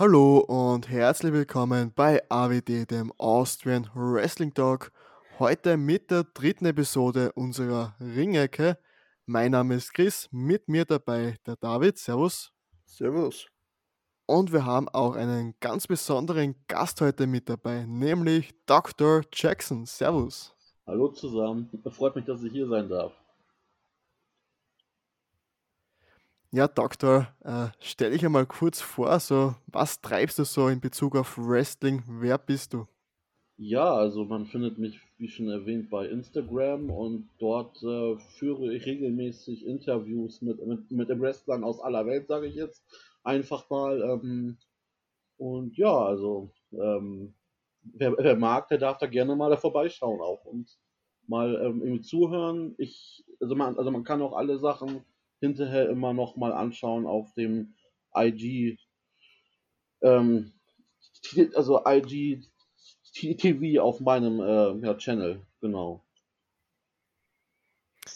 Hallo und herzlich willkommen bei AWD, dem Austrian Wrestling Talk. Heute mit der dritten Episode unserer Ringecke. Mein Name ist Chris, mit mir dabei der David. Servus. Servus. Und wir haben auch einen ganz besonderen Gast heute mit dabei, nämlich Dr. Jackson. Servus. Hallo zusammen. Freut mich, dass ich hier sein darf. Ja, Doktor, äh, stell dich einmal kurz vor, so was treibst du so in Bezug auf Wrestling? Wer bist du? Ja, also man findet mich, wie schon erwähnt, bei Instagram und dort äh, führe ich regelmäßig Interviews mit, mit, mit den Wrestlern aus aller Welt, sage ich jetzt einfach mal. Ähm, und ja, also ähm, wer, wer, mag, der darf da gerne mal da vorbeischauen auch und mal ähm, zuhören. Ich, also man, also man kann auch alle Sachen hinterher immer noch mal anschauen auf dem IG, ähm, also IG TV auf meinem äh, ja, Channel, genau.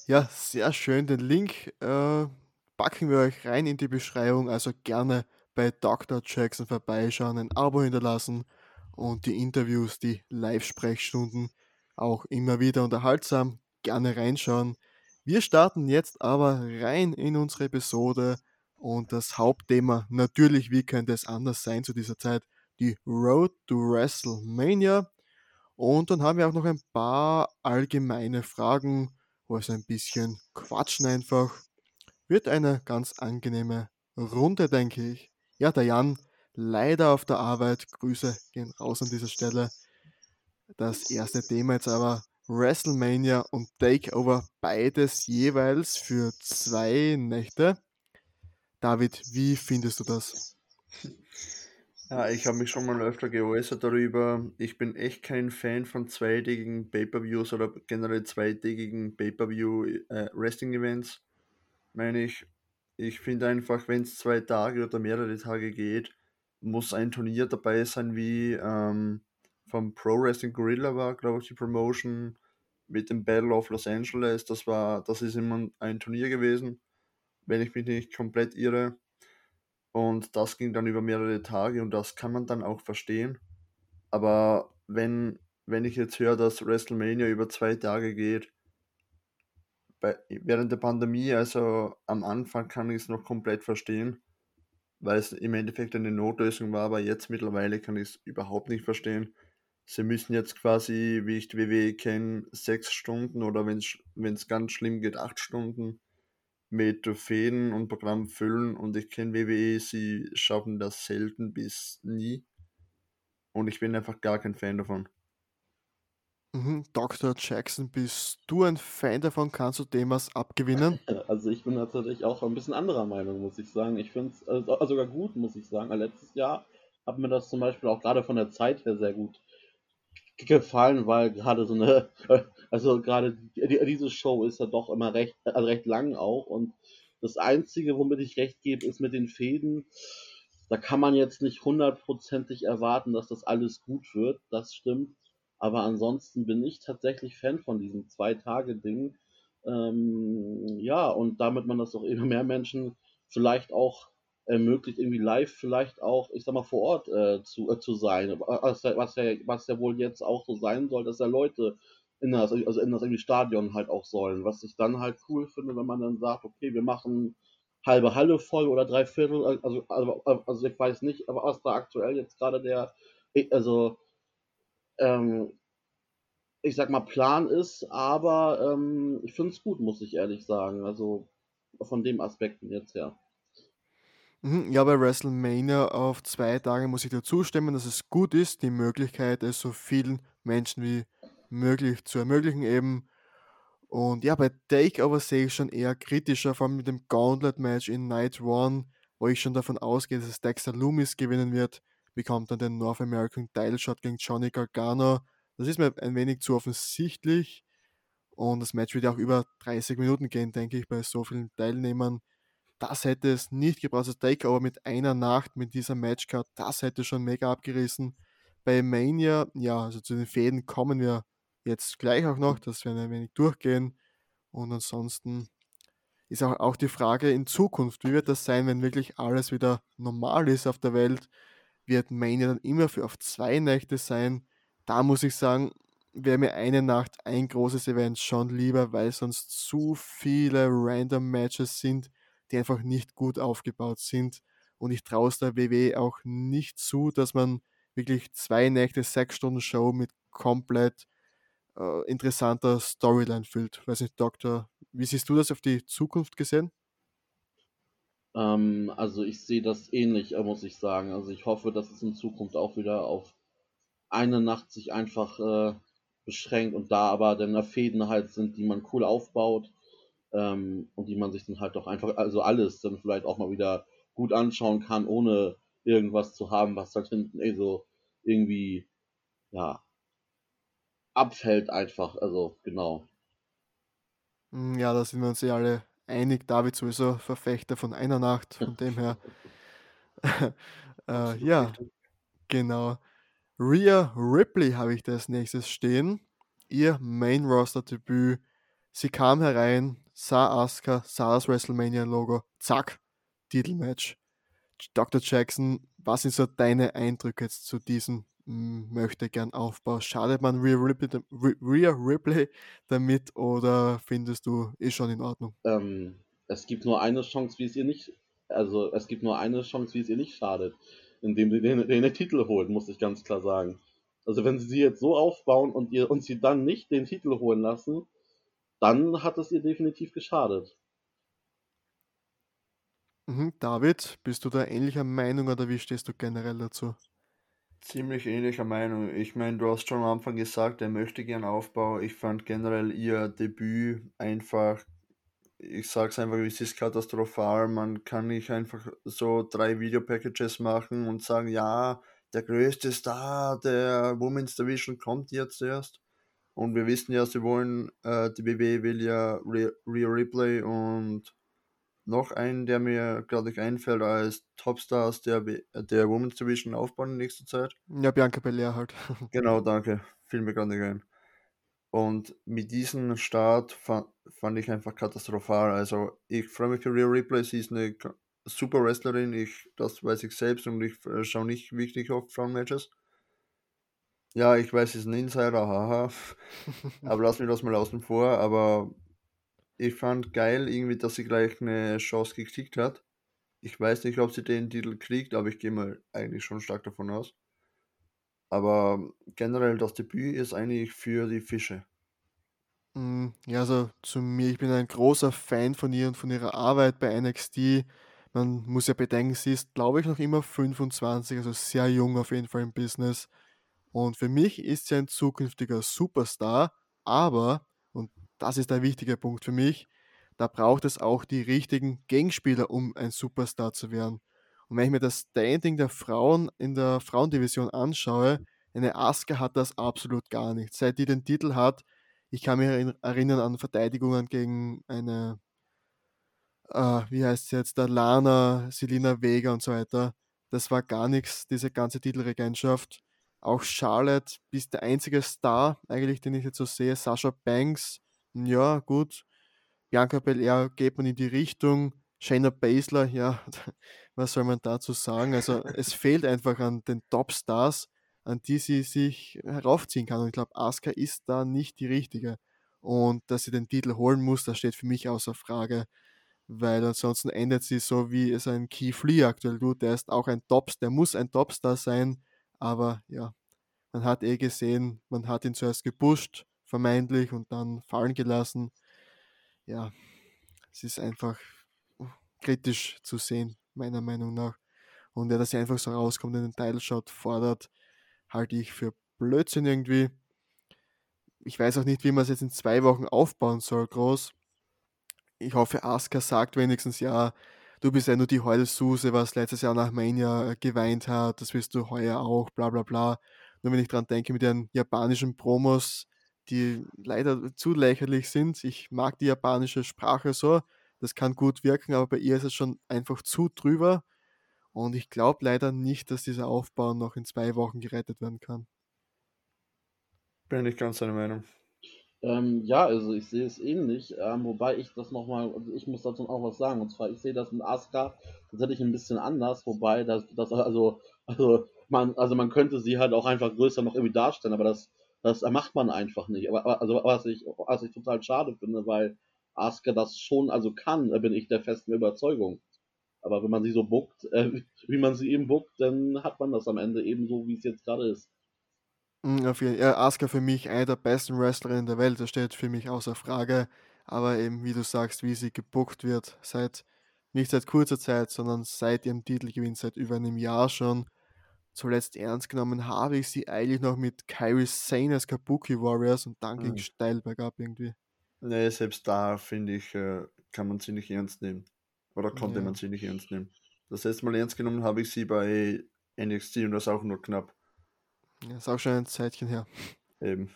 Ja, sehr schön. Den Link äh, packen wir euch rein in die Beschreibung, also gerne bei Dr. Jackson vorbeischauen, ein Abo hinterlassen und die Interviews, die Live-Sprechstunden auch immer wieder unterhaltsam. Gerne reinschauen. Wir starten jetzt aber rein in unsere Episode und das Hauptthema natürlich, wie könnte es anders sein zu dieser Zeit, die Road to WrestleMania. Und dann haben wir auch noch ein paar allgemeine Fragen, wo es ein bisschen quatschen einfach. Wird eine ganz angenehme Runde, denke ich. Ja, der Jan, leider auf der Arbeit. Grüße gehen raus an dieser Stelle. Das erste Thema jetzt aber WrestleMania und Takeover, beides jeweils für zwei Nächte. David, wie findest du das? Ja, ich habe mich schon mal öfter geäußert darüber. Ich bin echt kein Fan von zweitägigen Pay-Per-Views oder generell zweitägigen Pay-Per-View-Wrestling-Events. Äh, Meine ich, ich finde einfach, wenn es zwei Tage oder mehrere Tage geht, muss ein Turnier dabei sein, wie ähm, vom Pro Wrestling Gorilla war, glaube ich, die Promotion mit dem Battle of Los Angeles. Das war, das ist immer ein Turnier gewesen, wenn ich mich nicht komplett irre. Und das ging dann über mehrere Tage und das kann man dann auch verstehen. Aber wenn, wenn ich jetzt höre, dass WrestleMania über zwei Tage geht, bei, während der Pandemie, also am Anfang kann ich es noch komplett verstehen, weil es im Endeffekt eine Notlösung war, aber jetzt mittlerweile kann ich es überhaupt nicht verstehen sie müssen jetzt quasi, wie ich die WWE kenne, sechs Stunden oder wenn es ganz schlimm geht, acht Stunden mit Fäden und Programm füllen und ich kenne WWE, sie schaffen das selten bis nie und ich bin einfach gar kein Fan davon. Mhm, Dr. Jackson, bist du ein Fan davon? Kannst du dem was abgewinnen? Also ich bin natürlich auch ein bisschen anderer Meinung, muss ich sagen. Ich finde es also sogar gut, muss ich sagen. Letztes Jahr hat mir das zum Beispiel auch gerade von der Zeit her sehr gut gefallen, weil gerade so eine, also gerade diese Show ist ja doch immer recht, also recht lang auch und das Einzige, womit ich recht gebe, ist mit den Fäden. Da kann man jetzt nicht hundertprozentig erwarten, dass das alles gut wird. Das stimmt. Aber ansonsten bin ich tatsächlich Fan von diesem Zwei-Tage-Ding. Ähm, ja, und damit man das auch immer mehr Menschen vielleicht auch ermöglicht, irgendwie live vielleicht auch, ich sag mal, vor Ort äh, zu, äh, zu sein. Was, was, ja, was ja wohl jetzt auch so sein soll, dass ja Leute in das, also in das irgendwie Stadion halt auch sollen. Was ich dann halt cool finde, wenn man dann sagt, okay, wir machen halbe Halle voll oder drei Viertel, also, also, also ich weiß nicht, aber was da aktuell jetzt gerade der, also, ähm, ich sag mal, Plan ist, aber ähm, ich finde es gut, muss ich ehrlich sagen. Also von dem Aspekten jetzt her. Mhm, ja, bei WrestleMania auf zwei Tage muss ich dir zustimmen, dass es gut ist, die Möglichkeit, es so vielen Menschen wie möglich zu ermöglichen eben. Und ja, bei Takeover sehe ich schon eher kritischer, vor allem mit dem Gauntlet-Match in Night One, wo ich schon davon ausgehe, dass es Dexter Loomis gewinnen wird, bekommt dann den North American Title Shot gegen Johnny Gargano. Das ist mir ein wenig zu offensichtlich. Und das Match wird ja auch über 30 Minuten gehen, denke ich, bei so vielen Teilnehmern das hätte es nicht gebraucht. Das Takeover mit einer Nacht, mit dieser Matchcard, das hätte schon mega abgerissen. Bei Mania, ja, also zu den Fäden kommen wir jetzt gleich auch noch, dass wir ein wenig durchgehen. Und ansonsten ist auch, auch die Frage in Zukunft, wie wird das sein, wenn wirklich alles wieder normal ist auf der Welt? wird Mania dann immer für auf zwei Nächte sein. Da muss ich sagen, wäre mir eine Nacht ein großes Event schon lieber, weil sonst zu viele random Matches sind, die einfach nicht gut aufgebaut sind. Und ich traue es der WW auch nicht zu, dass man wirklich zwei Nächte, sechs Stunden Show mit komplett äh, interessanter Storyline füllt. Weiß nicht, Doktor, wie siehst du das auf die Zukunft gesehen? Ähm, also ich sehe das ähnlich, äh, muss ich sagen. Also ich hoffe, dass es in Zukunft auch wieder auf eine Nacht sich einfach äh, beschränkt und da aber dann Fäden halt sind, die man cool aufbaut ähm, und die man sich dann halt auch einfach, also alles dann vielleicht auch mal wieder gut anschauen kann, ohne irgendwas zu haben, was halt hinten eh so irgendwie, ja, abfällt einfach, also genau. Hm, ja, da sind wir uns ja alle einig. David sowieso Verfechter von einer Nacht, von dem her. äh, ja, genau. Rhea Ripley habe ich da als nächstes stehen. Ihr Main Roster Debüt. Sie kam herein, sah Asuka, sah das WrestleMania Logo, zack, Titelmatch. Dr. Jackson, was sind so deine Eindrücke jetzt zu diesem hm, möchte gern Aufbau? Schadet man Rhea Ripley, Rhea Ripley damit oder findest du, ist schon in Ordnung? Ähm, es gibt nur eine Chance, wie es ihr nicht, also es gibt nur eine Chance, wie es ihr nicht schadet indem sie den, den, den Titel holt, muss ich ganz klar sagen. Also wenn sie sie jetzt so aufbauen und, ihr, und sie dann nicht den Titel holen lassen, dann hat es ihr definitiv geschadet. Mhm, David, bist du da ähnlicher Meinung oder wie stehst du generell dazu? Ziemlich ähnlicher Meinung. Ich meine, du hast schon am Anfang gesagt, er möchte gern Aufbau. Ich fand generell ihr Debüt einfach ich sag's einfach, es ist katastrophal. Man kann nicht einfach so drei Videopackages machen und sagen, ja, der größte Star der Women's Division kommt jetzt erst. Und wir wissen ja, sie wollen, äh, die BW will ja Rhea Ripley und noch einen, der mir gerade nicht einfällt, als Topstars der, der Women's Division aufbauen in nächster Zeit. Ja, Bianca Belair halt. genau, danke. Fiel mir gerade nicht ein. Und mit diesem Start fand, fand ich einfach katastrophal. Also ich freue mich für Real Ripley, sie ist eine super Wrestlerin, ich, das weiß ich selbst und ich äh, schaue nicht wirklich oft Frauenmatches. Ja, ich weiß, sie ist ein Insider, haha. aber lass mich das mal außen vor. Aber ich fand geil irgendwie, dass sie gleich eine Chance gekriegt hat. Ich weiß nicht, ob sie den Titel kriegt, aber ich gehe mal eigentlich schon stark davon aus. Aber generell das Debüt ist eigentlich für die Fische. Mm, ja, also zu mir, ich bin ein großer Fan von ihr und von ihrer Arbeit bei NXT. Man muss ja bedenken, sie ist, glaube ich, noch immer 25, also sehr jung auf jeden Fall im Business. Und für mich ist sie ein zukünftiger Superstar, aber, und das ist der wichtige Punkt für mich, da braucht es auch die richtigen Gegenspieler, um ein Superstar zu werden. Und wenn ich mir das Standing der Frauen in der Frauendivision anschaue, eine Asuka hat das absolut gar nicht. Seit die den Titel hat, ich kann mich erinnern an Verteidigungen gegen eine, äh, wie heißt sie jetzt, der Lana, Selina Vega und so weiter. Das war gar nichts, diese ganze Titelregentschaft. Auch Charlotte ist der einzige Star, eigentlich, den ich jetzt so sehe. Sasha Banks, ja, gut. Bianca Belair geht man in die Richtung. Shayna Baszler, ja, was soll man dazu sagen? Also es fehlt einfach an den Top-Stars, an die sie sich heraufziehen kann. Und ich glaube, Asuka ist da nicht die richtige. Und dass sie den Titel holen muss, das steht für mich außer Frage, weil ansonsten endet sie so, wie es ein Keith Lee aktuell tut. Der ist auch ein Tops, der muss ein Topstar sein, aber ja, man hat eh gesehen, man hat ihn zuerst gepusht, vermeintlich, und dann fallen gelassen. Ja, es ist einfach kritisch zu sehen, meiner Meinung nach. Und ja, dass er einfach so rauskommt und den Title Shot fordert, halte ich für Blödsinn irgendwie. Ich weiß auch nicht, wie man es jetzt in zwei Wochen aufbauen soll, groß. Ich hoffe, Asuka sagt wenigstens, ja, du bist ja nur die Heulsuse, was letztes Jahr nach Mania geweint hat, das wirst du heuer auch, bla bla bla. Nur wenn ich dran denke mit den japanischen Promos, die leider zu lächerlich sind. Ich mag die japanische Sprache so, das kann gut wirken, aber bei ihr ist es schon einfach zu drüber. Und ich glaube leider nicht, dass dieser Aufbau noch in zwei Wochen gerettet werden kann. Bin ich ganz deiner Meinung. Ähm, ja, also ich sehe es ähnlich, ähm, wobei ich das nochmal, also ich muss dazu auch was sagen, und zwar ich sehe das mit Asuka tatsächlich ein bisschen anders, wobei das, das also Also man, also man könnte sie halt auch einfach größer noch irgendwie darstellen, aber das, das macht man einfach nicht. Aber, also was ich, was ich total schade finde, weil Asuka das schon also kann, bin ich der festen Überzeugung. Aber wenn man sie so buckt, äh, wie man sie eben buckt, dann hat man das am Ende eben so, wie es jetzt gerade ist. Mm, auf jeden, ja, Asuka für mich eine der besten Wrestlerinnen der Welt, das steht für mich außer Frage. Aber eben, wie du sagst, wie sie gebuckt wird, seit nicht seit kurzer Zeit, sondern seit ihrem Titelgewinn, seit über einem Jahr schon. Zuletzt ernst genommen habe ich sie eigentlich noch mit Kyrie Sane als Kabuki Warriors und dann ging Mhm. steil bergab irgendwie. Nee, selbst da finde ich, äh, kann man sie nicht ernst nehmen. Oder konnte Ja. man sie nicht ernst nehmen. Das letzte Mal ernst genommen habe ich sie bei NXT und das auch nur knapp. Ja, ist auch schon ein Zeitchen her. Eben.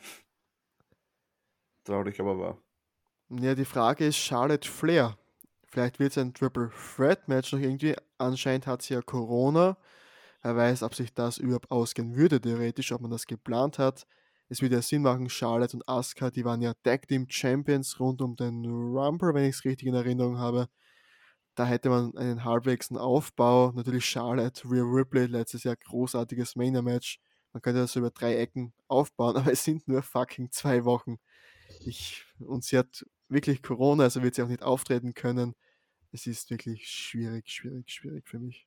Traurig, aber wahr. Ja, die Frage ist Charlotte Flair. Vielleicht wird es ein Triple Threat Match noch irgendwie. Anscheinend hat sie ja Corona. Wer weiß, ob sich das überhaupt ausgehen würde, theoretisch, ob man das geplant hat. Es würde ja Sinn machen, Charlotte und Asuka, die waren ja Tag Team Champions rund um den Rumble, wenn ich es richtig in Erinnerung habe. Da hätte man einen halbwegsen Aufbau. Natürlich Charlotte, Rhea Ripley, letztes Jahr großartiges Mania-Match. Man könnte das über drei Ecken aufbauen, aber es sind nur fucking zwei Wochen. Ich, und sie hat wirklich Corona, also wird sie auch nicht auftreten können. Es ist wirklich schwierig, schwierig, schwierig für mich.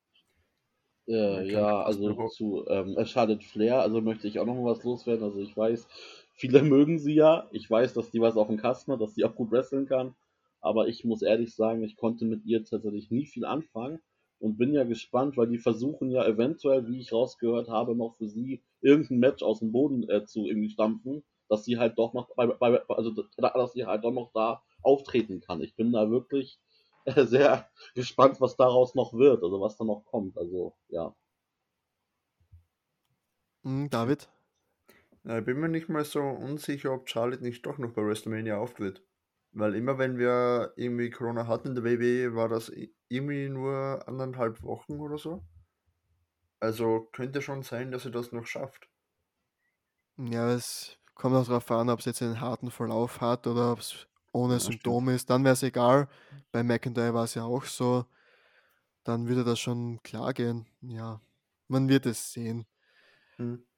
Äh, ja, also zu ähm, äh, Charlotte Flair, also möchte ich auch noch mal was loswerden. Also ich weiß, viele mögen sie ja. Ich weiß, dass die was auf dem Kasten hat, dass sie auch gut wresteln kann. Aber ich muss ehrlich sagen, ich konnte mit ihr tatsächlich nie viel anfangen und bin ja gespannt, weil die versuchen ja eventuell, wie ich rausgehört habe, noch für sie irgendein Match aus dem Boden äh, zu irgendwie stampfen, dass sie halt doch noch, bei, bei, also dass sie halt doch noch da auftreten kann. Ich bin da wirklich äh, sehr gespannt, was daraus noch wird, also was da noch kommt. Also ja. Hm, David? Ja, ich bin mir nicht mal so unsicher, ob Charlotte nicht doch noch bei WrestleMania auftritt. Weil immer wenn wir irgendwie Corona hatten in der WWE, war das irgendwie nur anderthalb Wochen oder so. Also könnte schon sein, dass sie das noch schafft. Ja, es kommt auch darauf an, ob es jetzt einen harten Verlauf hat oder ob es ohne Ja. Symptome ist. Dann wäre es egal. Bei McIntyre war es ja auch so. Dann würde das schon klar gehen. Ja, man wird es sehen. Hm.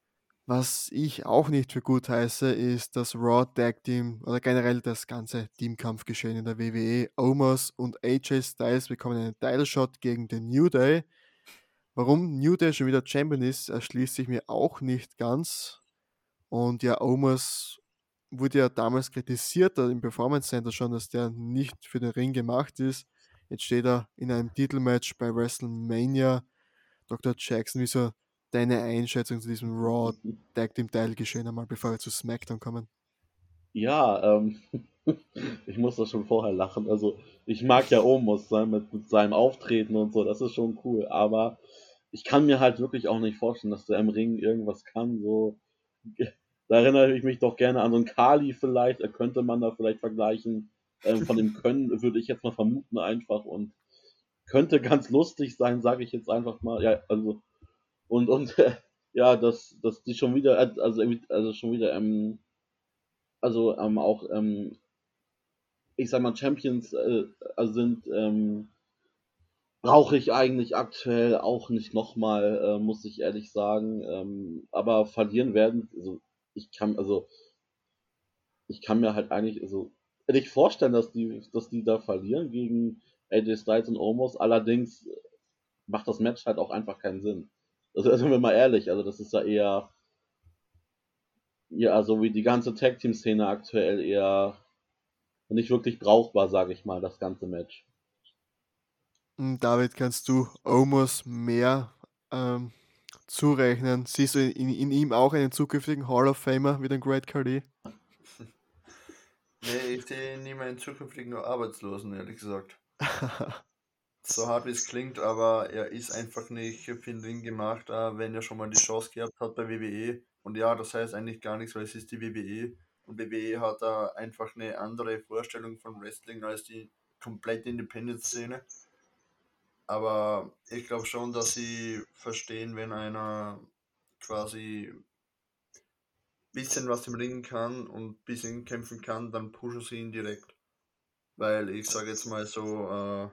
Was ich auch nicht für gut heiße, ist das Raw Tag Team oder generell das ganze Teamkampfgeschehen in der WWE. Omos und AJ Styles bekommen einen Title Shot gegen den New Day. Warum New Day schon wieder Champion ist, erschließt sich mir auch nicht ganz. Und ja, Omos wurde ja damals kritisiert da im Performance Center schon, dass der nicht für den Ring gemacht ist. Jetzt steht er in einem Titelmatch bei WrestleMania. Dr. Jackson, wieso deine Einschätzung zu diesem Raw Tag Team Teil geschehen einmal, bevor wir zu SmackDown kommen? Ja, ähm, ich muss da schon vorher lachen. Also, ich mag ja Omos sein mit, mit seinem Auftreten und so, das ist schon cool. Aber ich kann mir halt wirklich auch nicht vorstellen, dass der im Ring irgendwas kann. So, da erinnere ich mich doch gerne an so einen Kali vielleicht. Könnte man da vielleicht vergleichen. Ähm, von dem Können würde ich jetzt mal vermuten einfach und könnte ganz lustig sein, sage ich jetzt einfach mal. Ja, also und und ja, dass dass die schon wieder also irgendwie- also schon wieder ähm, also ähm, auch, ähm, ich sag mal, Champions äh, also sind, ähm, brauche ich eigentlich aktuell auch nicht nochmal, äh, muss ich ehrlich sagen. Ähm, aber verlieren werden, also ich kann, also ich kann mir halt eigentlich, also nicht vorstellen, dass die, dass die da verlieren gegen AJ Styles und Omos. Allerdings macht das Match halt auch einfach keinen Sinn. Also sind wir mal ehrlich, also das ist ja eher ja, so wie die ganze Tag Team Szene aktuell eher nicht wirklich brauchbar, sage ich mal, das ganze Match. Hm, David, kannst du Omos mehr ähm, zurechnen? Siehst du in, in ihm auch einen zukünftigen Hall of Famer wie den Great Khali? Nee, ich sehe niemanden zukünftig nur Arbeitslosen, ehrlich gesagt. So hart wie es klingt, aber er ist einfach nicht für den Ring gemacht, wenn er schon mal die Chance gehabt hat bei WWE. Und ja, das heißt eigentlich gar nichts, weil es ist die WWE. Und WWE hat da einfach eine andere Vorstellung von Wrestling als die komplette Independent-Szene. Aber ich glaube schon, dass sie verstehen, wenn einer quasi bisschen was im Ring kann und bisschen kämpfen kann, dann pushen sie ihn direkt. Weil ich sage jetzt mal so, äh,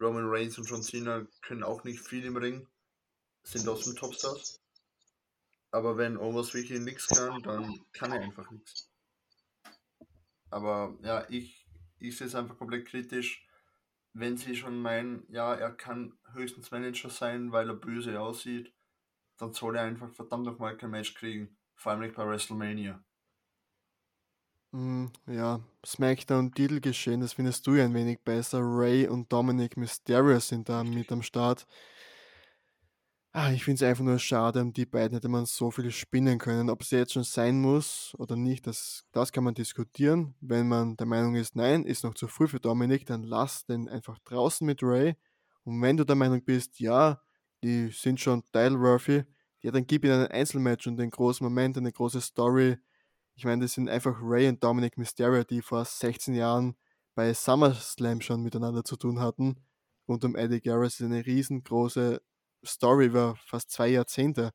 Roman Reigns und John Cena können auch nicht viel im Ring. sind trotzdem Topstars. Aber wenn Omos wirklich nichts kann, dann kann er einfach nichts. Aber ja, ich, ich sehe es einfach komplett kritisch, wenn sie schon meinen, ja, er kann höchstens Manager sein, weil er böse aussieht, dann soll er einfach verdammt nochmal kein Match kriegen. Vor allem nicht bei WrestleMania. Mm, ja, SmackDown-Titelgeschehen, das findest du ja ein wenig besser. Ray und Dominic Mysterio sind da mit am Start. Ah, ich finde es einfach nur schade, um die beiden hätte man so viel spinnen können. Ob es jetzt schon sein muss oder nicht, das, das kann man diskutieren. Wenn man der Meinung ist, nein, ist noch zu früh für Dominik, dann lass den einfach draußen mit Ray. Und wenn du der Meinung bist, ja, die sind schon title-worthy, ja, dann gib ihnen ein Einzelmatch und den großen Moment, eine große Story. Ich meine, das sind einfach Ray und Dominic Mysterio, die vor 16 Jahren bei SummerSlam schon miteinander zu tun hatten. Rund um Eddie Garrett ist eine riesengroße Story über fast zwei Jahrzehnte.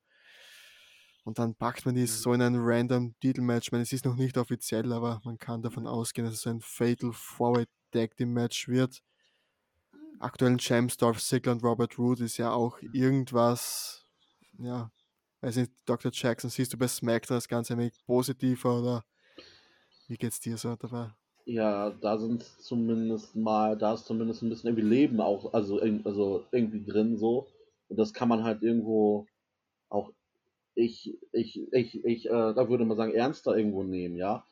Und dann packt man die mhm. so in ein random Titelmatch. Ich meine, es ist noch nicht offiziell, aber man kann davon ausgehen, dass es ein Fatal Forward Tag Team Match wird. Aktuellen Champs Dolph Ziggler und Robert Root ist ja auch irgendwas, ja, weiß nicht, Dr. Jackson, siehst du bei SmackDown das Ganze ein wenig positiver oder wie geht's dir so dabei? Ja, da sind zumindest mal, da ist zumindest ein bisschen irgendwie Leben auch, also, also irgendwie drin so. Und das kann man halt irgendwo auch, ich, ich, ich, ich, äh, da würde man sagen, ernster irgendwo nehmen, ja.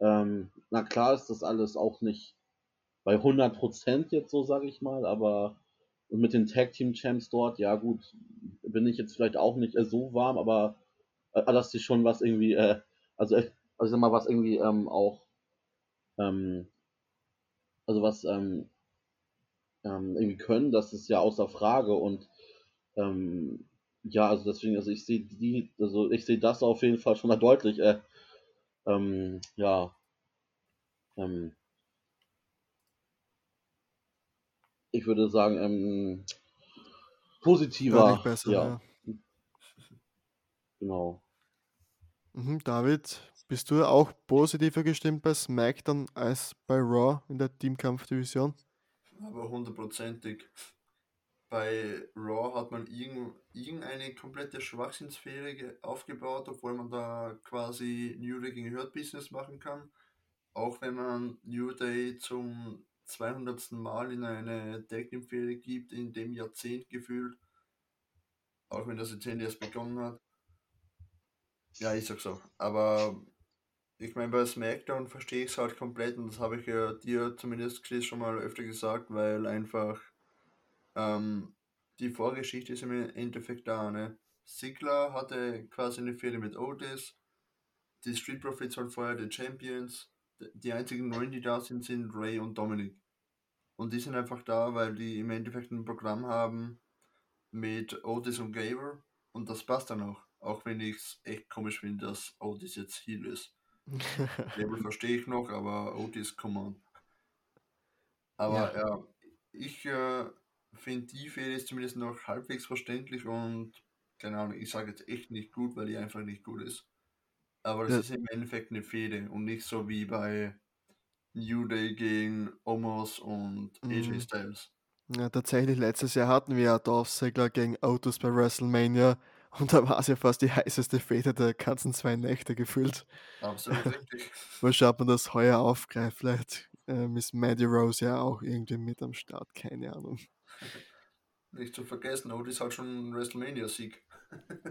Ähm, na klar ist das alles auch nicht bei 100% jetzt so, sage ich mal, aber mit den Tag Team Champs dort, ja gut, bin ich jetzt vielleicht auch nicht äh, so warm, aber äh, dass sie schon was irgendwie, äh, also, äh, also ich sag mal, was irgendwie ähm, auch, ähm, also was ähm, ähm, irgendwie können, das ist ja außer Frage und ähm, ja, also deswegen, also ich sehe die, also ich sehe das auf jeden Fall schon mal deutlich, äh, ähm, ja, ähm, ich würde sagen, ähm, positiver. Besser, ja. ja. Genau. Mhm, David, bist du auch positiver gestimmt bei SmackDown als bei Raw in der Teamkampfdivision? Aber hundertprozentig bei Raw hat man irgendeine komplette Schwachsinnsfähige aufgebaut, obwohl man da quasi New Day gegen Hurt Business machen kann. Auch wenn man New Day zum 200. Mal in eine Tag Team gibt, in dem Jahrzehnt gefühlt. Auch wenn das Jahrzehnt erst begonnen hat. Ja, ich sag's auch. Aber ich meine, bei SmackDown verstehe ich es halt komplett und das habe ich ja dir zumindest, Chris, schon mal öfter gesagt, weil einfach ähm, die Vorgeschichte ist im Endeffekt da. Ne? Sigler hatte quasi eine Fehde mit Otis. Die Street Profits waren vorher die Champions. Die einzigen neuen, die da sind, sind Ray und Dominic. Und die sind einfach da, weil die im Endeffekt ein Programm haben mit Otis und Gable. Und das passt dann auch. Auch wenn ich es echt komisch finde, dass Otis jetzt Heal ist. Gable verstehe ich noch, aber Otis, come on. Aber ja, ja ich äh, finde die Fehde ist zumindest noch halbwegs verständlich und keine Ahnung, ich sage jetzt echt nicht gut, weil die einfach nicht gut ist. Aber das ja. ist im Endeffekt eine Fehde und nicht so wie bei New Day gegen Omos und mhm. AJ Styles. Ja, tatsächlich, letztes Jahr hatten wir ja Dolph Ziggler gegen Autos bei WrestleMania und da war es ja fast die heißeste Fehde der ganzen zwei Nächte gefühlt. Absolut richtig. Mal schaut man das heuer aufgreift, vielleicht äh, Miss Maddie Rose ja auch irgendwie mit am Start, keine Ahnung. Nicht zu vergessen, Otis hat schon einen WrestleMania-Sieg.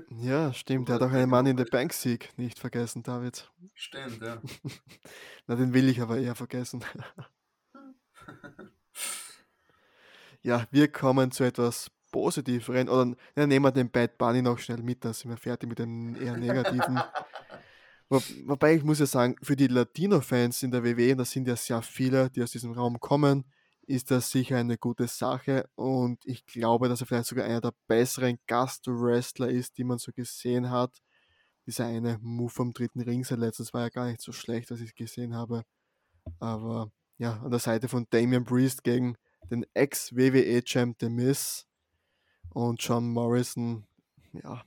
Ja, stimmt. Er hat auch einen Mann in the Bank-Sieg nicht vergessen, David. Stimmt, ja. Na, den will ich aber eher vergessen. ja, wir kommen zu etwas Positiveren. Oder ja, nehmen wir den Bad Bunny noch schnell mit, dann sind wir fertig mit dem eher negativen. Wo, wobei ich muss ja sagen, für die Latino-Fans in der WWE, und das sind ja sehr viele, die aus diesem Raum kommen, ist das sicher eine gute Sache und ich glaube, dass er vielleicht sogar einer der besseren Gast-Wrestler ist, die man so gesehen hat. Dieser eine Move vom dritten Ring seit letztens war ja gar nicht so schlecht, was ich gesehen habe. Aber ja, an der Seite von Damian Priest gegen den Ex-WWE-Champ The Miz und John Morrison. Ja,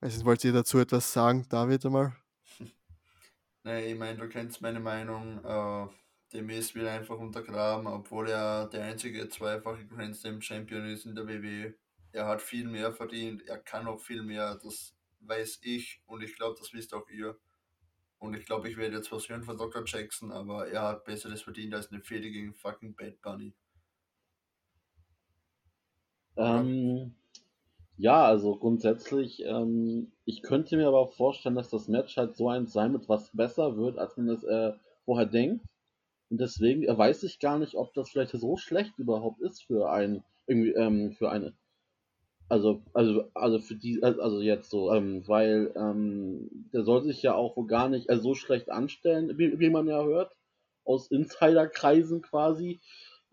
weiß nicht, wollt ihr dazu etwas sagen, David einmal? Nee, ich meine, du kennst meine Meinung. Äh dem ist wieder einfach untergraben, obwohl er der einzige zweifache Grand Slam Champion ist in der WWE. er hat viel mehr verdient, er kann auch viel mehr, das weiß ich und ich glaube, das wisst auch ihr. Und ich glaube, ich werde jetzt was hören von Dr. Jackson, aber er hat Besseres verdient als eine Fehde gegen fucking Bad Bunny. Ähm, ja, also grundsätzlich, ähm, ich könnte mir aber auch vorstellen, dass das Match halt so eins sein wird, was besser wird, als man es äh, vorher denkt. Und deswegen äh, weiß ich gar nicht, ob das vielleicht so schlecht überhaupt ist für ein, irgendwie, ähm, für eine, also, also, also für die, also jetzt so, ähm, weil ähm, der soll sich ja auch wohl gar nicht äh, so schlecht anstellen, wie, wie man ja hört, aus Insiderkreisen quasi.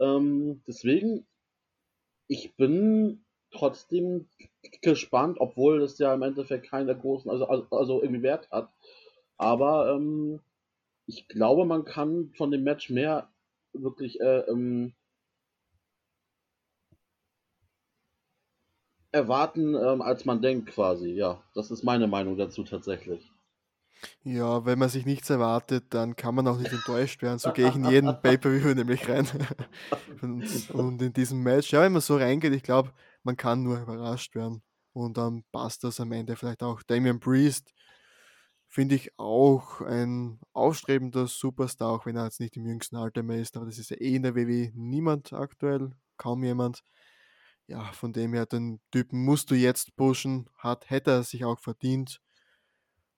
Ähm, deswegen, ich bin trotzdem gespannt, obwohl das ja im Endeffekt keinen großen, also, also, also irgendwie Wert hat. Aber ähm, ich glaube, man kann von dem Match mehr wirklich äh, ähm, erwarten, ähm, als man denkt, quasi. Ja, das ist meine Meinung dazu tatsächlich. Ja, wenn man sich nichts erwartet, dann kann man auch nicht enttäuscht werden. So gehe ich in jeden Pay-Per-View nämlich rein. und, und in diesem Match, ja, wenn man so reingeht, ich glaube, man kann nur überrascht werden. Und dann passt das am Ende vielleicht auch. Damian Priest finde ich auch ein aufstrebender Superstar, auch wenn er jetzt nicht im jüngsten Alter mehr ist. Aber das ist ja eh in der WWE niemand aktuell, kaum jemand. Ja, von dem her, den Typen musst du jetzt pushen, hat, hätte er sich auch verdient.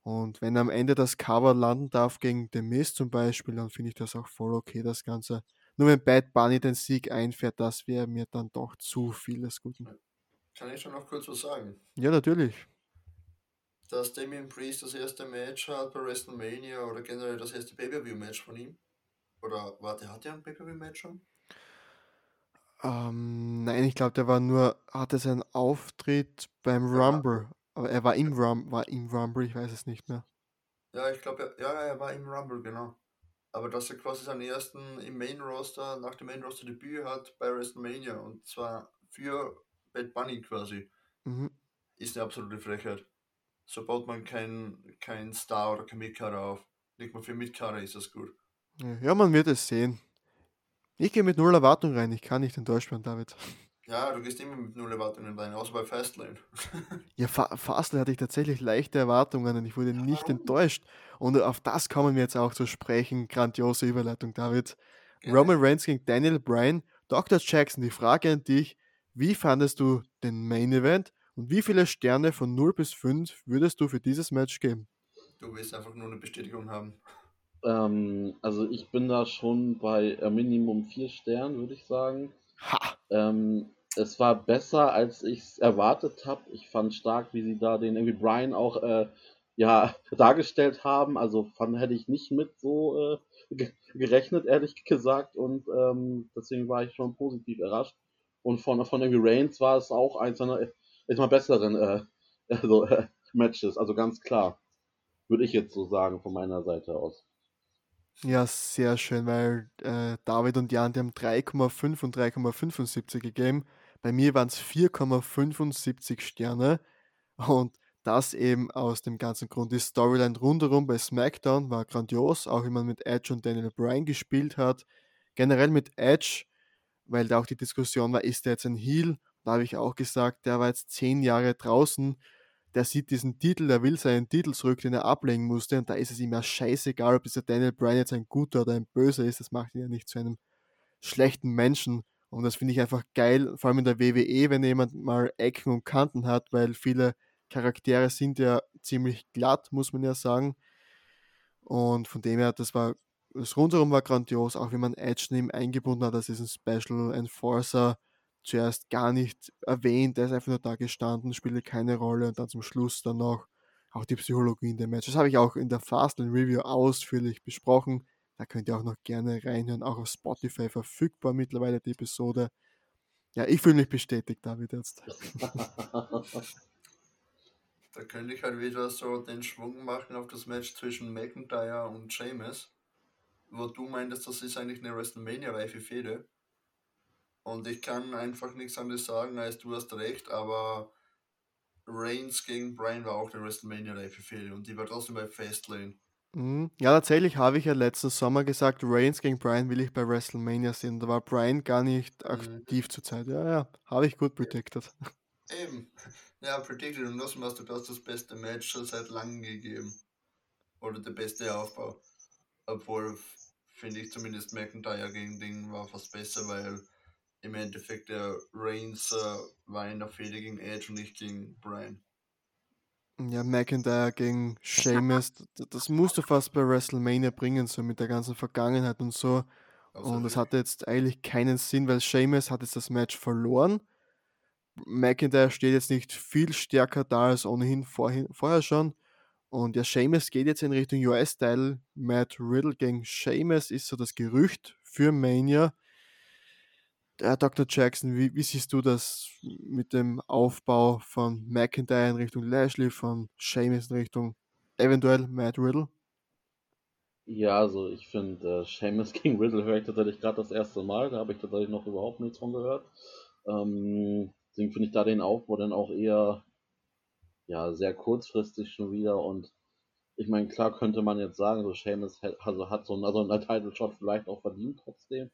Und wenn am Ende das Cover landen darf gegen The Mist zum Beispiel, dann finde ich das auch voll okay, das Ganze. Nur wenn Bad Bunny den Sieg einfährt, das wäre mir dann doch zu viel des Guten. Kann ich schon noch kurz was sagen? Ja, natürlich. Dass Damien Priest das erste Match hat bei WrestleMania oder generell das erste Pay-Per-View-Match von ihm? Oder warte, hat er ein Pay-Per-View-Match schon? Ähm, nein, ich glaube, der war nur, hatte seinen Auftritt beim Ja. Rumble. Aber er war im, Rum, war im Rumble, ich weiß es nicht mehr. Ja, ich glaube, ja, er war im Rumble, genau. Aber dass er quasi seinen ersten im Main Roster, nach dem Main Roster Debüt hat bei WrestleMania und zwar für Bad Bunny quasi, Mhm. ist eine absolute Frechheit. So baut man keinen kein Star oder kein Midcader auf. Nicht mal für Midcader ist das gut. Ja, Ja, man wird es sehen. Ich gehe mit null Erwartung rein, ich kann nicht enttäuscht werden, David. Ja, du gehst immer mit null Erwartungen rein, außer bei Fastlane. Ja, Fa Fastlane hatte ich tatsächlich leichte Erwartungen und ich wurde nicht warum? enttäuscht. Und auf das kommen wir jetzt auch zu sprechen. Grandiose Überleitung, David. Gerne. Roman Reigns gegen Daniel Bryan. Dr. Jackson, die Frage an dich. Wie fandest du den Main Event und wie viele Sterne von 0 bis 5 würdest du für dieses Match geben? Du willst einfach nur eine Bestätigung haben. Ähm, also ich bin da schon bei äh, Minimum vier Sternen, würde ich sagen. Ha! Ähm, es war besser, als ich es erwartet habe. Ich fand stark, wie sie da den irgendwie Brian auch äh, ja, dargestellt haben. Also fand, hätte ich nicht mit so äh, ge gerechnet, ehrlich gesagt. Und ähm, deswegen war ich schon positiv überrascht. Und von, von irgendwie Reigns war es auch eins seiner jetzt mal besseren äh, also, äh, Matches. Also ganz klar. Würde ich jetzt so sagen von meiner Seite aus. Ja, sehr schön, weil äh, David und Jan, die haben 3,5 und 3,75 gegeben. Bei mir waren es 4,75 Sterne. Und das eben aus dem ganzen Grund. Die Storyline rundherum bei SmackDown war grandios, auch wie man mit Edge und Daniel Bryan gespielt hat. Generell mit Edge, weil da auch die Diskussion war, ist der jetzt ein Heel? Da habe ich auch gesagt, der war jetzt zehn Jahre draußen, der sieht diesen Titel, der will seinen Titel zurück, den er ablegen musste, und da ist es ihm ja scheißegal, ob dieser Daniel Bryan jetzt ein guter oder ein böser ist, das macht ihn ja nicht zu einem schlechten Menschen. Und das finde ich einfach geil, vor allem in der WWE, wenn jemand mal Ecken und Kanten hat, weil viele Charaktere sind ja ziemlich glatt, muss man ja sagen. Und von dem her, das war, das Rundherum war grandios, auch wie man Edge neben eingebunden hat, das ist ein Special Enforcer, zuerst gar nicht erwähnt, der ist einfach nur da gestanden, spielte keine Rolle und dann zum Schluss dann noch auch die Psychologie in dem Match. Das habe ich auch in der Fastlane Review ausführlich besprochen. Da könnt ihr auch noch gerne reinhören, auch auf Spotify verfügbar mittlerweile die Episode. Ja, ich fühle mich bestätigt, David, jetzt. Da könnte ich halt wieder so den Schwung machen auf das Match zwischen McIntyre und Sheamus, wo du meintest, das ist eigentlich eine WrestleMania-reife Fehde. Und ich kann einfach nichts anderes sagen, als du hast recht, aber Reigns gegen Bryan war auch eine WrestleMania-reife und die war trotzdem bei Fastlane. Mhm. Ja, tatsächlich habe ich ja letzten Sommer gesagt, Reigns gegen Bryan will ich bei WrestleMania sehen. Da war Bryan gar nicht Mhm. aktiv zur Zeit. Ja, ja, habe ich gut predicted. Eben. Ja, Predicted und Ghostbusters, du hast das beste Match schon seit langem gegeben. Oder der beste Aufbau. Obwohl, finde ich zumindest McIntyre gegen Ding war fast besser, weil im Endeffekt der Reigns äh, war in der Fehde gegen Edge und nicht gegen Brian. Ja, McIntyre gegen Sheamus, das musst du fast bei WrestleMania bringen, so mit der ganzen Vergangenheit und so. Also und das hatte jetzt eigentlich keinen Sinn, weil Sheamus hat jetzt das Match verloren. McIntyre steht jetzt nicht viel stärker da als ohnehin vorhin, vorher schon. Und ja, Sheamus geht jetzt in Richtung US-Style. Matt Riddle gegen Sheamus ist so das Gerücht für Mania. Ja, Dr. Jackson, wie, wie, siehst du das mit dem Aufbau von McIntyre in Richtung Lashley, von Sheamus in Richtung eventuell Matt Riddle? Ja, also ich finde, äh, Sheamus gegen Riddle höre ich tatsächlich gerade das erste Mal. Da habe ich tatsächlich noch überhaupt nichts von gehört. Ähm, deswegen finde ich da den Aufbau dann auch eher ja, sehr kurzfristig schon wieder. Und ich meine, klar könnte man jetzt sagen, so Sheamus hat, also hat so einen, also einen Title Shot vielleicht auch verdient trotzdem.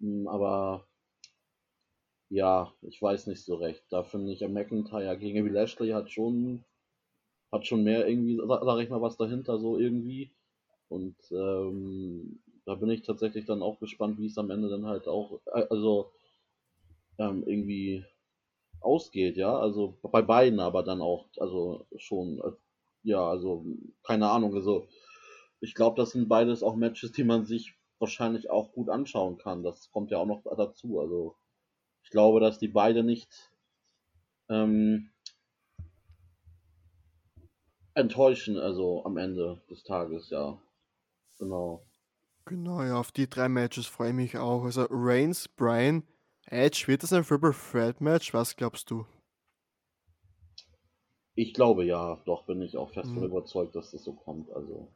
Hm, aber ja, ich weiß nicht so recht. Da finde ich, McIntyre gegen Evie Lashley hat schon, hat schon mehr irgendwie, sag ich mal, was dahinter so irgendwie. Und ähm, da bin ich tatsächlich dann auch gespannt, wie es am Ende dann halt auch, äh, also ähm, irgendwie ausgeht, ja. Also bei beiden aber dann auch, also schon, äh, ja, also keine Ahnung, also ich glaube, das sind beides auch Matches, die man sich wahrscheinlich auch gut anschauen kann. Das kommt ja auch noch dazu. Also ich glaube, dass die beide nicht ähm, enttäuschen, also am Ende des Tages, ja. Genau. Genau, ja, auf die drei Matches freue ich mich auch. Also Reigns, Brian, Edge, wird das ein Triple Threat Match? Was glaubst du? Ich glaube ja, doch bin ich auch fest mhm. überzeugt, dass das so kommt. Also.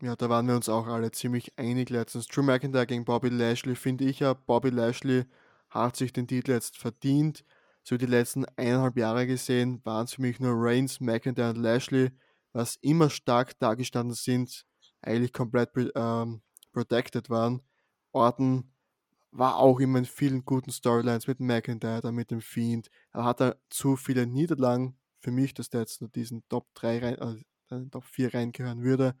Ja, da waren wir uns auch alle ziemlich einig letztens. Drew McIntyre gegen Bobby Lashley finde ich ja, Bobby Lashley hat sich den Titel jetzt verdient. So die letzten eineinhalb Jahre gesehen waren es für mich nur Reigns, McIntyre und Lashley, was immer stark dargestanden sind, eigentlich komplett ähm, protected waren. Orton war auch immer in vielen guten Storylines mit McIntyre, dann mit dem Fiend. Er hat da zu viele Niederlagen für mich, dass der jetzt nur diesen Top 3 rein, äh, Top 4 reingehören würde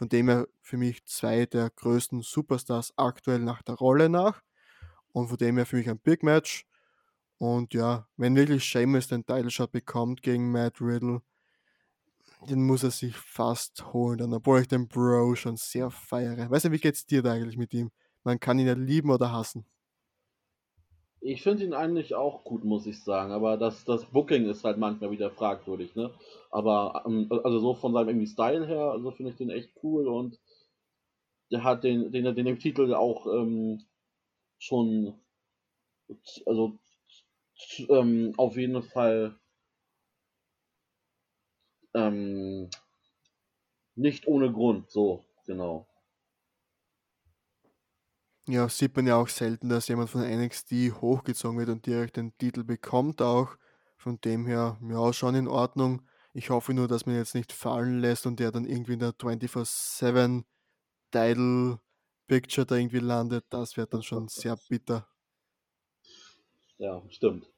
von dem er für mich zwei der größten Superstars aktuell nach der Rolle nach und von dem er für mich ein Big Match. Und ja, wenn wirklich Sheamus den Title Shot bekommt gegen Matt Riddle, den muss er sich fast holen, dann, obwohl ich den Bro schon sehr feiere. Weißt du, wie geht's dir da eigentlich mit ihm? Man kann ihn ja lieben oder hassen. Ich finde ihn eigentlich auch gut, muss ich sagen, aber das, das Booking ist halt manchmal wieder fragwürdig, ne? Aber ähm, also so von seinem irgendwie Style her, also finde ich den echt cool und der hat den, den, den, den Titel auch ähm, schon also ähm, auf jeden Fall ähm, nicht ohne Grund, so, genau. Ja, sieht man ja auch selten, dass jemand von NXT hochgezogen wird und direkt den Titel bekommt auch. Von dem her, ja, schon in Ordnung. Ich hoffe nur, dass man jetzt nicht fallen lässt und der dann irgendwie in der 24-7 Title Picture da irgendwie landet. Das wäre dann schon sehr bitter. Ja, stimmt.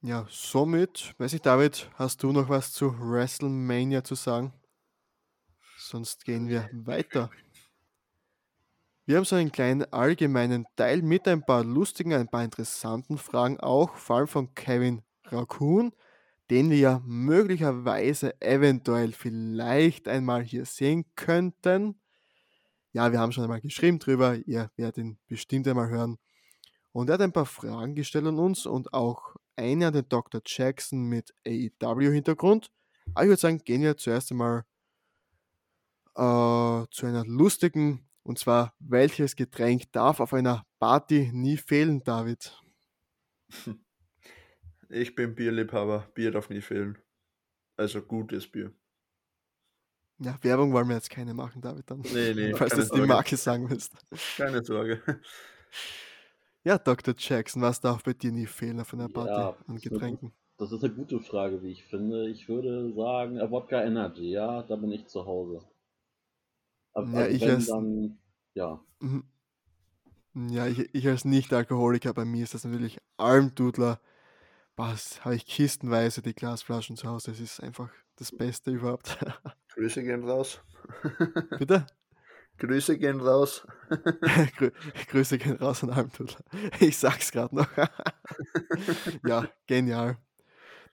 Ja, somit, weiß ich, David, hast du noch was zu WrestleMania zu sagen? Sonst gehen wir weiter. Wir haben so einen kleinen allgemeinen Teil mit ein paar lustigen, ein paar interessanten Fragen auch, vor allem von Kevin Raccoon, den wir ja möglicherweise eventuell vielleicht einmal hier sehen könnten. Ja, wir haben schon einmal geschrieben drüber, ihr werdet ihn bestimmt einmal hören. Und er hat ein paar Fragen gestellt an uns und auch eine an den Dr. Jackson mit AEW-Hintergrund. Aber ich würde sagen, gehen wir zuerst einmal äh, zu einer lustigen und zwar, welches Getränk darf auf einer Party nie fehlen, David? Ich bin Bierliebhaber. Bier darf nie fehlen. Also gutes Bier. Ja, Werbung wollen wir jetzt keine machen, David, dann. Nee, nee. Falls du die Marke sagen willst. Keine Sorge. Ja, Dr. Jackson, was darf bei dir nie fehlen auf einer Party ja, an Getränken? Das ist eine gute Frage, wie ich finde. Ich würde sagen, Wodka Energy, ja, da bin ich zu Hause. Aber ja, ich wenn, dann, ja. Mhm. Ja, ich, ich als Nicht-Alkoholiker, bei mir ist das natürlich Almdudler. Was habe ich kistenweise die Glasflaschen zu Hause? Das ist einfach das Beste überhaupt. Grüße gehen raus. Bitte? Grüße gehen raus. Grü Grüße gehen raus an Almdudler. Ich sag's gerade noch. ja, genial.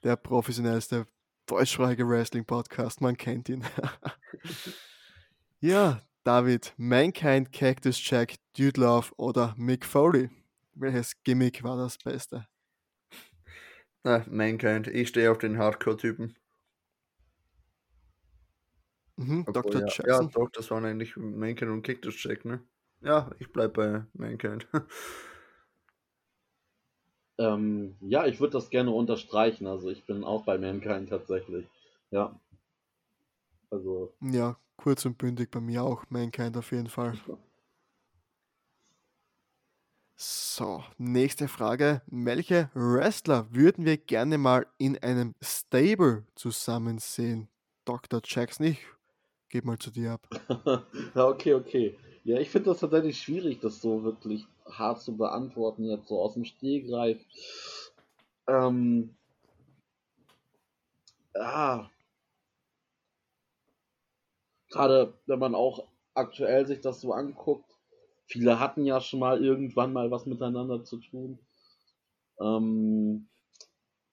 Der professionellste deutschsprachige Wrestling-Podcast, man kennt ihn. Ja, David, Mankind, Cactus Jack, Dude Love oder Mick Foley? Welches Gimmick war das Beste? Na, Mankind. Ich stehe auf den Hardcore-Typen. Mhm, Obwohl, Dr. ja, ja, Jackson. doch, das waren eigentlich Mankind und Cactus Jack, ne? Ja, ich bleib bei Mankind. Ähm, ja, ich würde das gerne unterstreichen. Also ich bin auch bei Mankind tatsächlich. Ja. Also, Ja, kurz und bündig bei mir auch. Mankind auf jeden Fall. So, nächste Frage. Welche Wrestler würden wir gerne mal in einem Stable zusammen sehen? Dr. Jackson, ich gebe mal zu dir ab. ja, okay, okay. Ja, ich finde das tatsächlich schwierig, das so wirklich hart zu beantworten, jetzt so aus dem Stehgreif. Ähm, ja. Gerade wenn man auch aktuell sich das so anguckt, viele hatten ja schon mal irgendwann mal was miteinander zu tun. Ähm,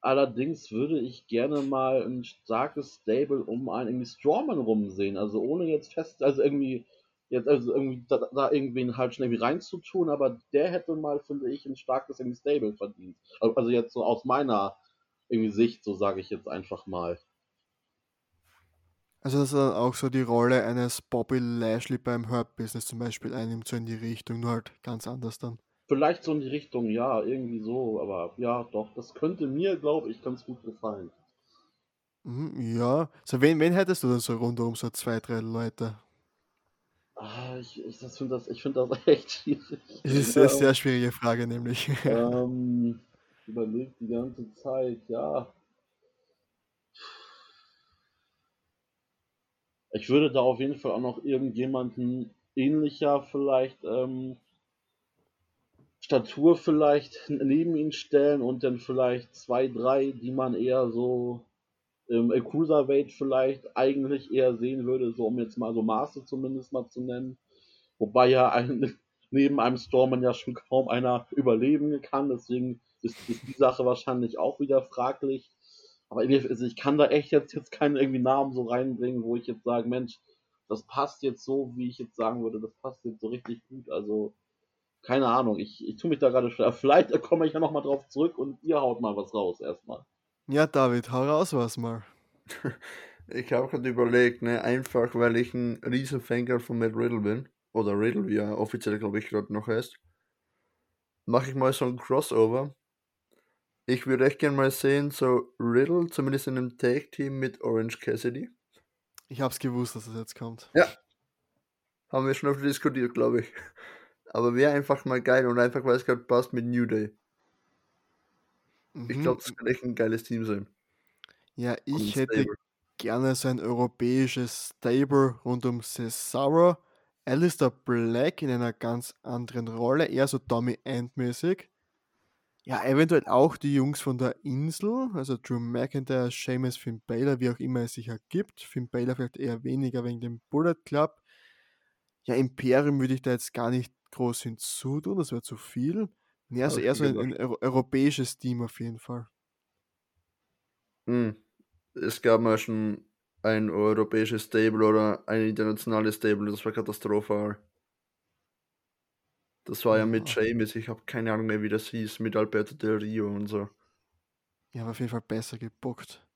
allerdings würde ich gerne mal ein starkes Stable um einen irgendwie Strawman rumsehen, also ohne jetzt fest, also irgendwie jetzt also irgendwie da, da irgendwen halt schon irgendwie reinzutun, aber der hätte mal, finde ich, ein starkes irgendwie Stable verdient. Also also jetzt so aus meiner irgendwie Sicht, so sage ich jetzt einfach mal. Also, dass er dann auch so die Rolle eines Bobby Lashley beim Hurt Business zum Beispiel einnimmt, so in die Richtung, nur halt ganz anders dann. Vielleicht so in die Richtung, ja, irgendwie so, aber ja, doch, das könnte mir, glaube ich, ganz gut gefallen. Mhm, ja. So, wen, wen hättest du denn so rundum, so zwei, drei Leute? Ah, ich, ich finde das, ich finde das echt schwierig. Das ist eine sehr schwierige Frage, nämlich. Ähm, ich überlege die ganze Zeit, ja. Ich würde da auf jeden Fall auch noch irgendjemanden ähnlicher vielleicht ähm, Statur vielleicht neben ihn stellen und dann vielleicht zwei, drei, die man eher so im ähm, Cruiserweight vielleicht eigentlich eher sehen würde, so um jetzt mal so Maße zumindest mal zu nennen. Wobei ja ein, neben einem Storman ja schon kaum einer überleben kann, deswegen ist, ist die Sache wahrscheinlich auch wieder fraglich. Aber also ich kann da echt jetzt, jetzt keinen irgendwie Namen so reinbringen, wo ich jetzt sage, Mensch, das passt jetzt so, wie ich jetzt sagen würde, das passt jetzt so richtig gut. Also, keine Ahnung, ich, ich tue mich da gerade schwer. Vielleicht komme ich ja nochmal drauf zurück und ihr haut mal was raus erstmal. Ja, David, hau raus was mal. Ich habe gerade überlegt, ne, einfach weil ich ein riesen Fan von Matt Riddle bin, oder Riddle, wie er offiziell, glaube ich, gerade noch heißt, mache ich mal so ein Crossover. Ich würde echt gerne mal sehen, so Riddle, zumindest in einem Tag-Team mit Orange Cassidy. Ich hab's gewusst, dass das jetzt kommt. Ja. Haben wir schon öfter diskutiert, glaube ich. Aber wäre einfach mal geil und einfach, weil es gerade passt mit New Day. Ich Mhm. glaube, das kann echt ein geiles Team sein. Ja, ich hätte Stable. gerne so ein europäisches Stable rund um Cesaro, Alistair Black in einer ganz anderen Rolle, eher so Tommy End-mäßig. Ja, eventuell auch die Jungs von der Insel, also Drew McIntyre, Sheamus, Finn Balor, wie auch immer es sich ergibt. Finn Balor vielleicht eher weniger wegen dem Bullet Club. Ja, Imperium würde ich da jetzt gar nicht groß hinzutun, das wäre zu viel. Nee, also eher so ein, ein Euro europäisches Team auf jeden Fall. Hm. Es gab mal schon ein europäisches Stable oder ein internationales Stable, das war katastrophal. Das war ja mit Ja. James, ich habe keine Ahnung mehr, wie das hieß, mit Alberto Del Rio und so. Ja, aber auf jeden Fall besser gebuckt.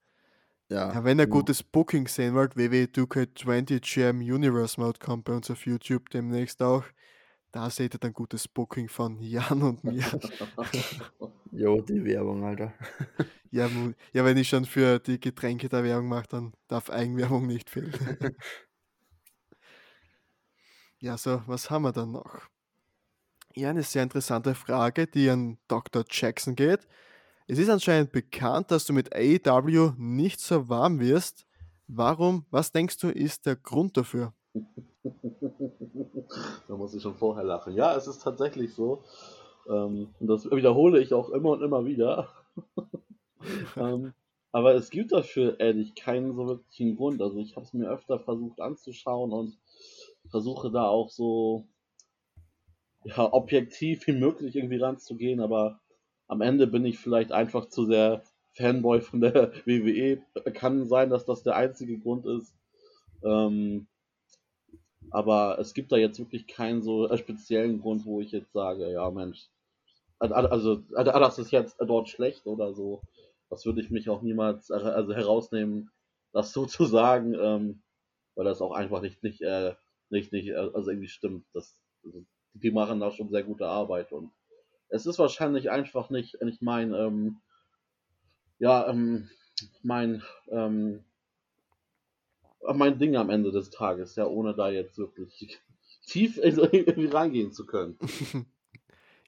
Ja, Ja, wenn ihr genau. gutes Booking sehen wollt, www.2K20 GM Universe Mode kommt bei uns auf YouTube demnächst auch. Da seht ihr dann gutes Booking von Jan und mir. Jo, die Werbung, Alter. ja, ja, wenn ich schon für die Getränke da Werbung mache, dann darf Eigenwerbung nicht fehlen. ja, so, was haben wir dann noch? Ja, eine sehr interessante Frage, die an Dr. Jackson geht. Es ist anscheinend bekannt, dass du mit AEW nicht so warm wirst. Warum? Was denkst du, ist der Grund dafür? da muss ich schon vorher lachen. Ja, es ist tatsächlich so. Ähm, und das wiederhole ich auch immer und immer wieder. ähm, aber es gibt dafür ehrlich keinen so wirklichen Grund. Also ich habe es mir öfter versucht anzuschauen und versuche da auch so ja, objektiv wie möglich irgendwie ranzugehen, aber am Ende bin ich vielleicht einfach zu sehr Fanboy von der WWE. Kann sein, dass das der einzige Grund ist. Ähm, aber es gibt da jetzt wirklich keinen so speziellen Grund, wo ich jetzt sage, ja Mensch, also, das ist jetzt dort schlecht oder so. Das würde ich mich auch niemals also herausnehmen, das so zu sagen, ähm, weil das auch einfach nicht, nicht, äh, nicht, nicht, also irgendwie stimmt. Das, also, die machen da schon sehr gute Arbeit und es ist wahrscheinlich einfach nicht, nicht mein, ähm, ja, ähm, mein, ähm, mein Ding am Ende des Tages, ja, ohne da jetzt wirklich tief irgendwie reingehen zu können.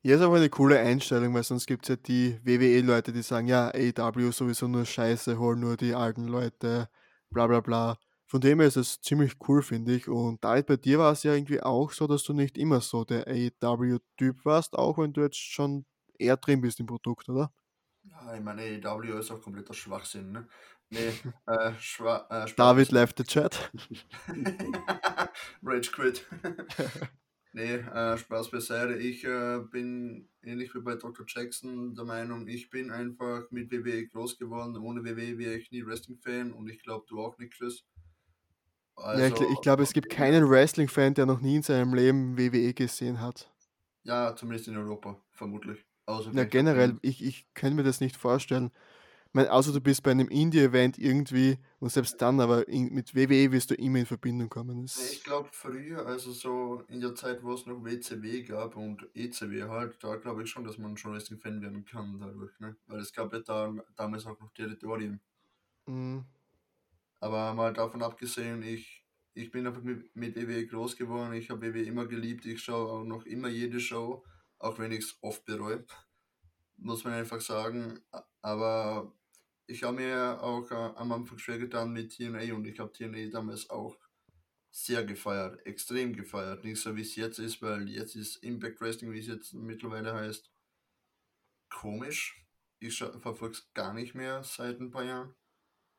Ja, ist aber eine coole Einstellung, weil sonst gibt es ja die WWE-Leute, die sagen, ja, AW sowieso nur Scheiße, holen nur die alten Leute, bla bla bla. Von dem her ist es ziemlich cool, finde ich. Und David, bei dir war es ja irgendwie auch so, dass du nicht immer so der AEW-Typ warst, auch wenn du jetzt schon eher drin bist im Produkt, oder? Ja, ich meine, AEW ist auch kompletter Schwachsinn, ne? Nee, äh, Schwa äh, David left the chat. Rage quit. nee, äh, Spaß beiseite. Ich äh, bin ähnlich wie bei Dr. Jackson der Meinung, ich bin einfach mit WWE groß geworden. Ohne WWE wäre ich nie Wrestling-Fan und ich glaube, du auch nicht, Chris. Also, ja, ich, ich glaube, es gibt keinen Wrestling-Fan, der noch nie in seinem Leben WWE gesehen hat. Ja, zumindest in Europa, vermutlich. Außer ja, generell, ich, ich kann mir das nicht vorstellen. Ich meine, außer du bist bei einem Indie-Event irgendwie und selbst dann, aber in, mit WWE wirst du immer in Verbindung kommen. Das ich glaube, früher, also so in der Zeit, wo es noch WCW gab und ECW halt, da glaube ich schon, dass man schon Wrestling-Fan werden kann dadurch, ne? Weil es gab ja da, damals auch noch Territorium. Mhm. Aber mal davon abgesehen, ich, ich bin einfach mit, mit WWE groß geworden, ich habe WWE immer geliebt, ich schaue auch noch immer jede Show, auch wenn ich es oft bereue, muss man einfach sagen. Aber ich habe mir auch äh, am Anfang schwer getan mit TNA und ich habe TNA damals auch sehr gefeiert, extrem gefeiert. Nicht so wie es jetzt ist, weil jetzt ist Impact Wrestling, wie es jetzt mittlerweile heißt, komisch. Ich verfolge es gar nicht mehr seit ein paar Jahren.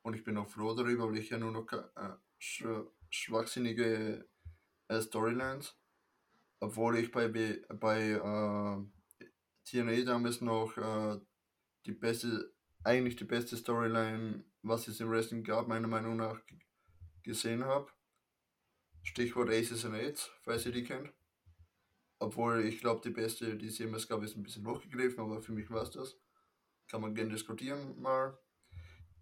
Und ich bin auch froh darüber, weil ich ja nur noch äh, sch schwachsinnige äh, Storylines, obwohl ich bei, bei äh, TNA damals noch äh, die beste, eigentlich die beste Storyline, was es im Wrestling gab, meiner Meinung nach gesehen habe. Stichwort Aces and Aids, falls ihr die kennt. Obwohl ich glaube, die beste, die es jemals gab, ist ein bisschen hochgegriffen, aber für mich war es das. Kann man gerne diskutieren mal.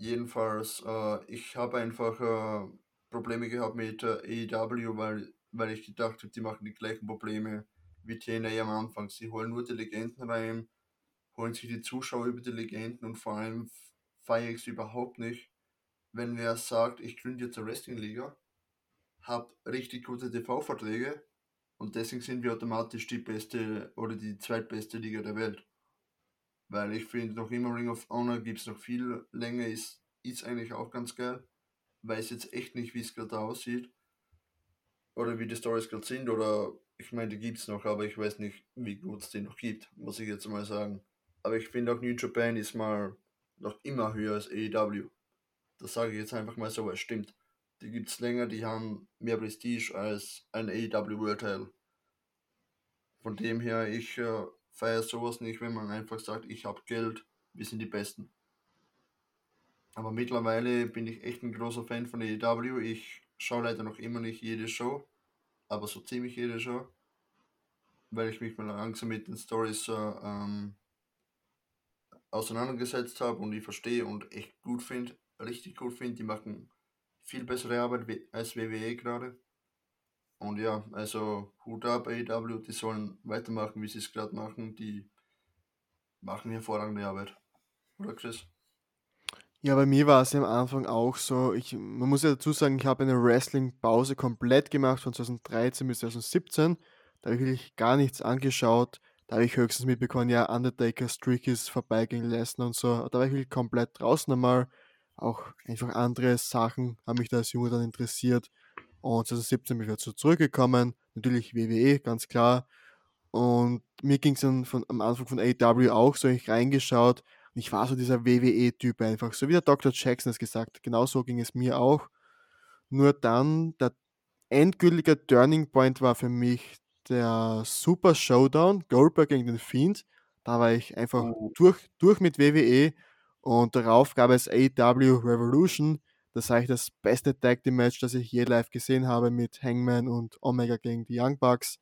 Jedenfalls, äh, ich habe einfach äh, Probleme gehabt mit äh, AEW, weil, weil ich gedacht habe, die machen die gleichen Probleme wie TNA am Anfang. Sie holen nur die Legenden rein, holen sich die Zuschauer über die Legenden und vor allem feiere ich es überhaupt nicht, wenn wer sagt, ich gründe jetzt eine Wrestling-Liga, habe richtig gute TV-Verträge und deswegen sind wir automatisch die beste oder die zweitbeste Liga der Welt. Weil ich finde noch immer Ring of Honor gibt es noch viel länger, ist, ist eigentlich auch ganz geil. Weiß jetzt echt nicht, wie es gerade aussieht. Oder wie die Stories gerade sind. Oder ich meine, die gibt es noch, aber ich weiß nicht, wie gut es die noch gibt, muss ich jetzt mal sagen. Aber ich finde auch New Japan ist mal noch immer höher als AEW. Das sage ich jetzt einfach mal so, weil es stimmt. Die gibt es länger, die haben mehr Prestige als ein AEW World Title. Von dem her, ich äh, feiere sowas nicht, wenn man einfach sagt, ich habe Geld, wir sind die Besten. Aber mittlerweile bin ich echt ein großer Fan von AEW. Ich schaue leider noch immer nicht jede Show, aber so ziemlich jede Show, weil ich mich mal langsam mit den Stories äh, ähm, auseinandergesetzt habe und die verstehe und echt gut finde, richtig gut finde. Die machen viel bessere Arbeit als WWE gerade. Und ja, also Hut ab AEW, die sollen weitermachen, wie sie es gerade machen. Die machen hervorragende Arbeit. Oder Chris? Ja, bei mir war es am Anfang auch so. Ich, man muss ja dazu sagen, ich habe eine Wrestling-Pause komplett gemacht von 2013 bis 2017. Da habe ich wirklich gar nichts angeschaut. Da habe ich höchstens mitbekommen, ja, Undertaker Streak ist vorbei gegen und so. Da war ich wirklich komplett draußen einmal. Auch einfach andere Sachen haben mich da als Junge dann interessiert. Und 2017 bin ich wieder zurückgekommen. Natürlich WWE, ganz klar. Und mir ging es dann von, am Anfang von AEW auch so, ich reingeschaut und ich war so dieser WWE-Typ einfach, so wie der Dr. Jackson es gesagt hat. Genau so ging es mir auch. Nur dann, der endgültige Turning Point war für mich der Super Showdown, Goldberg gegen den Fiend. Da war ich einfach Oh. durch, durch mit WWE und darauf gab es AEW Revolution. Das ist eigentlich das beste Tag Team Match, das ich je live gesehen habe mit Hangman und Omega gegen die Young Bucks.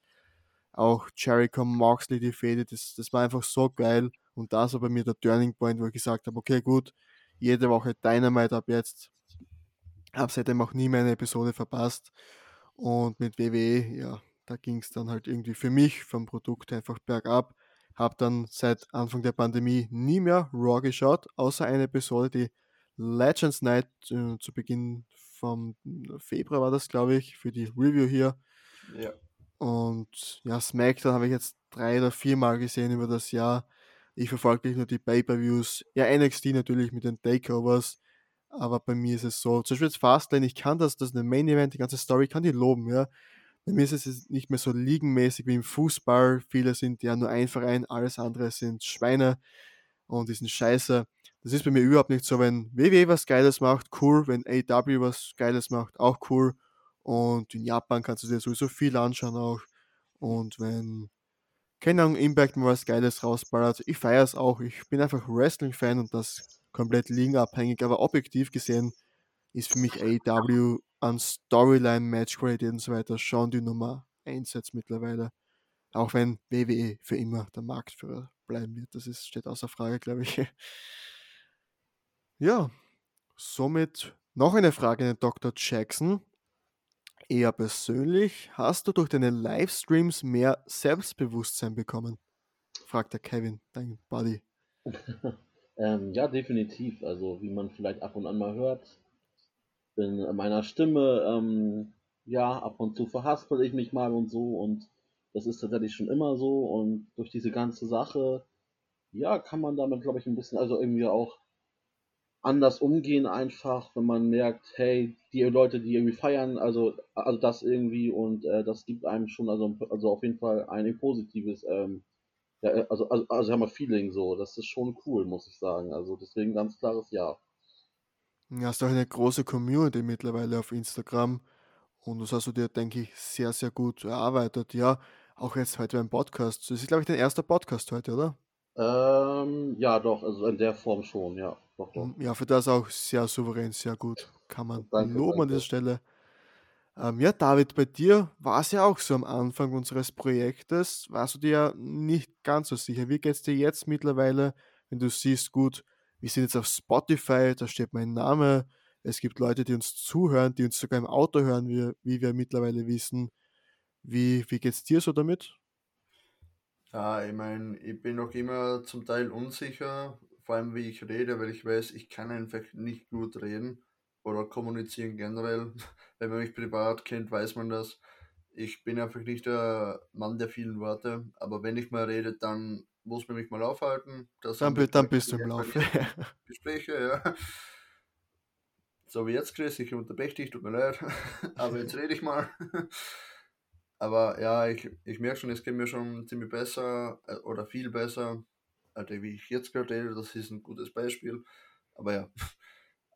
Auch Jericho Moxley, die Fehde, das, das war einfach so geil. Und das war bei mir der Turning Point, wo ich gesagt habe, okay, gut, jede Woche Dynamite ab jetzt. Hab seitdem auch nie mehr eine Episode verpasst. Und mit WWE, ja, da ging es dann halt irgendwie für mich vom Produkt einfach bergab. Hab dann seit Anfang der Pandemie nie mehr Raw geschaut, außer eine Episode, die Legends Night äh, zu Beginn vom Februar war das, glaube ich, für die Review hier. Ja. Und ja, SmackDown habe ich jetzt drei oder vier Mal gesehen über das Jahr. Ich verfolge nicht nur die Pay-Per-Views. Ja, NXT natürlich mit den Takeovers. Aber bei mir ist es so, zum Beispiel jetzt Fastlane, ich kann das, das ist ein Main Event, die ganze Story kann die loben, ja. Bei mir ist es nicht mehr so ligenmäßig wie im Fußball. Viele sind ja nur ein Verein, alles andere sind Schweine und die sind scheiße. Das ist bei mir überhaupt nicht so, wenn WWE was Geiles macht, cool, wenn AW was Geiles macht, auch cool. Und in Japan kannst du dir sowieso viel anschauen auch. Und wenn, keine Ahnung, Impact mal was Geiles rausballert, ich feiere es auch. Ich bin einfach Wrestling-Fan und das komplett ligenabhängig, aber objektiv gesehen ist für mich AEW an Storyline, Matchqualität und so weiter schon die Nummer 1 jetzt mittlerweile. Auch wenn WWE für immer der Marktführer bleiben wird. Das ist, steht außer Frage, glaube ich. Ja, somit noch eine Frage an Dr. Jackson. Eher persönlich, hast du durch deine Livestreams mehr Selbstbewusstsein bekommen? Fragt der Kevin, dein Buddy. ähm, ja, definitiv. Also, wie man vielleicht ab und an mal hört, bin meiner Stimme, ähm, ja, ab und zu verhaspel ich mich mal und so und das ist tatsächlich schon immer so und durch diese ganze Sache, ja, kann man damit, glaube ich, ein bisschen, also irgendwie auch anders umgehen einfach, wenn man merkt, hey, die Leute, die irgendwie feiern, also, also das irgendwie und äh, das gibt einem schon, also, also auf jeden Fall ein positives, ähm, ja, also, also, also haben wir Feeling so, das ist schon cool, muss ich sagen. Also deswegen ganz klares Ja. Du hast auch eine große Community mittlerweile auf Instagram und das hast du dir, denke ich, sehr, sehr gut erarbeitet. Ja, auch jetzt heute beim Podcast. Das ist, glaube ich, dein erster Podcast heute, oder? Ähm, ja, doch, also in der Form schon, ja. Doch, doch. Ja, für das auch sehr souverän, sehr gut. Kann man Danke, loben an danke. dieser Stelle. Ähm, ja, David, bei dir war es ja auch so am Anfang unseres Projektes, warst du dir ja nicht ganz so sicher. Wie geht es dir jetzt mittlerweile, wenn du siehst, gut, wir sind jetzt auf Spotify, da steht mein Name, es gibt Leute, die uns zuhören, die uns sogar im Auto hören, wie, wie wir mittlerweile wissen. Wie, wie geht es dir so damit? Ja, ich meine, ich bin noch immer zum Teil unsicher, vor allem wie ich rede, weil ich weiß, ich kann einfach nicht gut reden oder kommunizieren generell. Wenn man mich privat kennt, weiß man das. Ich bin einfach nicht der Mann der vielen Worte, aber wenn ich mal rede, dann muss man mich mal aufhalten. Das Dann, dann bist du im Laufe. Gespräche, ja. So wie jetzt, Chris, ich unterbreche dich, tut mir leid, aber jetzt rede ich mal. Aber ja, ich, ich merke schon, es geht mir schon ziemlich besser äh, oder viel besser, also wie ich jetzt gerade rede, das ist ein gutes Beispiel. Aber ja,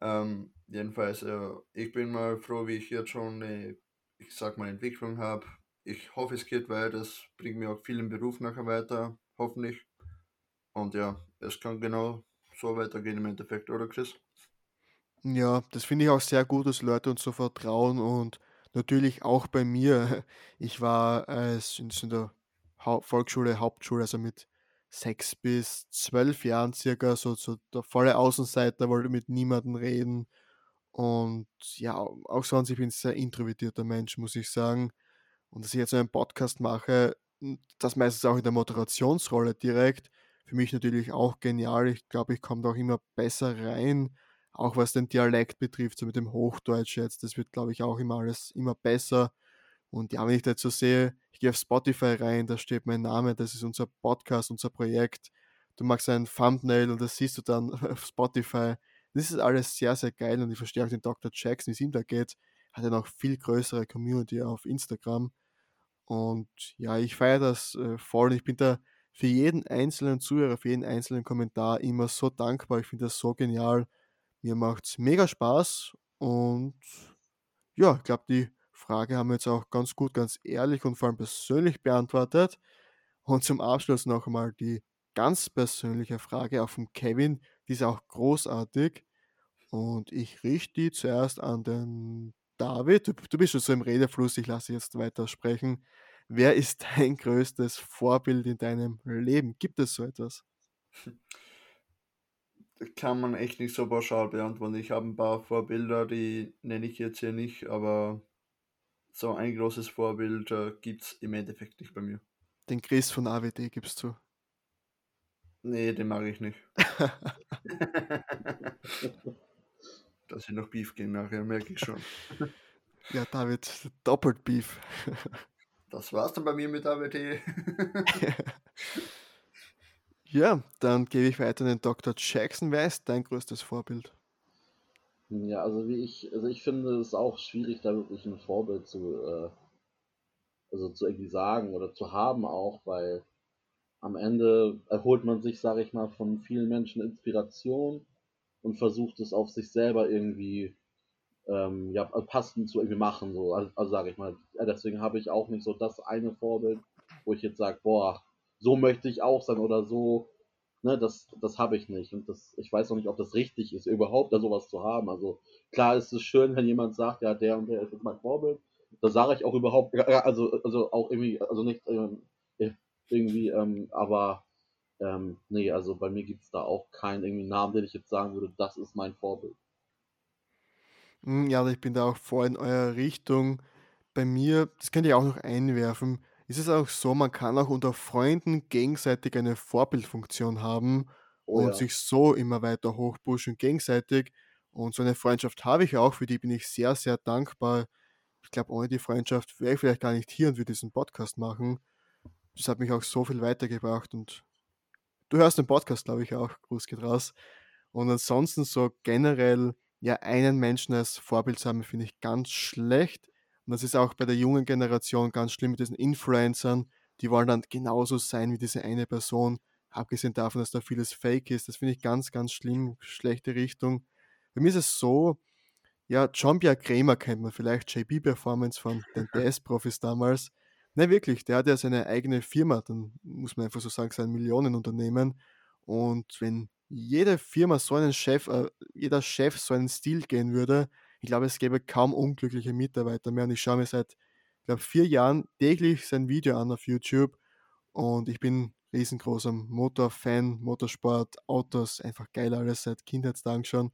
ähm, jedenfalls, äh, ich bin mal froh, wie ich jetzt schon eine, ich sag mal, Entwicklung habe. Ich hoffe, es geht weiter, es bringt mir auch viel im Beruf nachher weiter, hoffentlich. Und ja, es kann genau so weitergehen im Endeffekt, oder Chris? Ja, das finde ich auch sehr gut, dass Leute uns so vertrauen und natürlich auch bei mir. Ich war als in, in der Volksschule, Hauptschule, also mit sechs bis zwölf Jahren circa, so, so der volle Außenseiter, wollte mit niemandem reden. Und ja, auch sonst, ich bin ein sehr introvertierter Mensch, muss ich sagen. Und dass ich jetzt einen Podcast mache, das meistens auch in der Moderationsrolle direkt, für mich natürlich auch genial. Ich glaube, ich komme da auch immer besser rein auch was den Dialekt betrifft, so mit dem Hochdeutsch jetzt, das wird, glaube ich, auch immer alles immer besser. Und ja, wenn ich da jetzt so sehe, gehe auf Spotify rein, da steht mein Name, das ist unser Podcast, unser Projekt. Du machst ein Thumbnail und das siehst du dann auf Spotify. Das ist alles sehr, sehr geil und ich verstehe auch den Dr. Jackson, wie es ihm da geht. hat ja noch viel größere Community auf Instagram. Und ja, ich feiere das äh, voll. Ich bin da für jeden einzelnen Zuhörer, für jeden einzelnen Kommentar immer so dankbar. Ich finde das so genial. Mir macht es mega Spaß. Und ja, ich glaube, die Frage haben wir jetzt auch ganz gut, ganz ehrlich und vor allem persönlich beantwortet. Und zum Abschluss noch einmal die ganz persönliche Frage auch von Kevin, die ist auch großartig. Und ich richte die zuerst an den David. Du, du bist schon so im Redefluss, ich lasse jetzt weiter sprechen. Wer ist dein größtes Vorbild in deinem Leben? Gibt es so etwas? Kann man echt nicht so pauschal beantworten. Ich habe ein paar Vorbilder, die nenne ich jetzt hier nicht, aber so ein großes Vorbild äh, gibt es im Endeffekt nicht bei mir. Den Chris von AWD gibst du. Nee, den mag ich nicht. Dass ich noch Beef gehen nachher, merke ich schon. Ja, David, doppelt Beef. Das war's dann bei mir mit AWD. ja, dann gebe ich weiter an den Dr. Jackson. Wer ist dein größtes Vorbild? Ja, also wie ich, also ich finde es auch schwierig, da wirklich ein Vorbild zu, äh, also zu irgendwie sagen oder zu haben auch, weil am Ende erholt man sich, sage ich mal, von vielen Menschen Inspiration und versucht es auf sich selber irgendwie ähm, ja, passend zu irgendwie machen, so, also, also sage ich mal. Deswegen habe ich auch nicht so das eine Vorbild, wo ich jetzt sage, boah, so möchte ich auch sein oder so, ne, das, das habe ich nicht. Und das, ich weiß auch nicht, ob das richtig ist, überhaupt da sowas zu haben. Also klar ist es schön, wenn jemand sagt, ja, der und der ist jetzt mein Vorbild. Da sage ich auch überhaupt, also, also auch irgendwie, also nicht ähm, irgendwie, ähm, aber ähm, nee, also bei mir gibt es da auch keinen irgendwie Namen, den ich jetzt sagen würde, das ist mein Vorbild. Hm, ja, ich bin da auch voll in eurer Richtung. Bei mir, das könnt ihr auch noch einwerfen, ist es auch so, man kann auch unter Freunden gegenseitig eine Vorbildfunktion haben Oh und ja. sich so immer weiter hochpushen gegenseitig. Und so eine Freundschaft habe ich auch, für die bin ich sehr, sehr dankbar. Ich glaube, ohne die Freundschaft wäre ich vielleicht gar nicht hier und würde diesen Podcast machen. Das hat mich auch so viel weitergebracht und du hörst den Podcast, glaube ich, auch. Gruß geht raus. Und ansonsten so generell, ja, einen Menschen als Vorbild zu haben, finde ich ganz schlecht. Und das ist auch bei der jungen Generation ganz schlimm mit diesen Influencern. Die wollen dann genauso sein wie diese eine Person. Abgesehen davon, dass da vieles Fake ist. Das finde ich ganz, ganz schlimm. Schlechte Richtung. Bei mir ist es so, ja, John Pierre Kramer kennt man vielleicht, JB-Performance von den DS-Profis damals. Nein, wirklich, der hat ja seine eigene Firma, dann muss man einfach so sagen, sein Millionenunternehmen. Und wenn jede Firma so einen Chef, äh, jeder Chef so einen Stil gehen würde, ich glaube, es gäbe kaum unglückliche Mitarbeiter mehr. Und ich schaue mir seit, ich glaube, vier Jahren täglich sein Video an auf YouTube. Und ich bin riesengroßer Motorfan, Motorsport, Autos, einfach geil alles seit Kindheitstagen schon.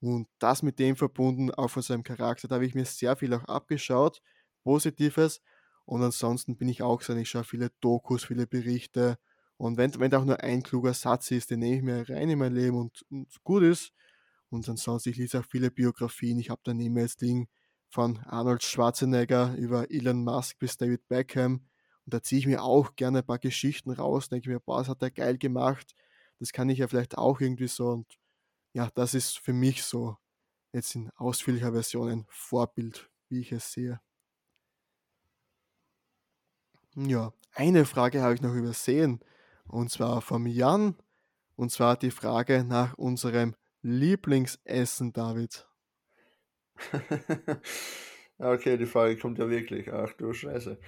Und das mit dem verbunden, auch von seinem Charakter, da habe ich mir sehr viel auch abgeschaut, Positives. Und ansonsten bin ich auch so, ich schaue viele Dokus, viele Berichte. Und wenn, wenn da auch nur ein kluger Satz ist, den nehme ich mir rein in mein Leben und, und gut ist. Und ansonsten, ich lese auch viele Biografien. Ich habe dann immer das Ding von Arnold Schwarzenegger über Elon Musk bis David Beckham. Und da ziehe ich mir auch gerne ein paar Geschichten raus, denke mir, boah, das hat er geil gemacht. Das kann ich ja vielleicht auch irgendwie so. Und ja, das ist für mich so jetzt in ausführlicher Version ein Vorbild, wie ich es sehe. Ja, eine Frage habe ich noch übersehen. Und zwar vom Jan. Und zwar die Frage nach unserem Lieblingsessen, David. okay, die Frage kommt ja wirklich. Ach du Scheiße.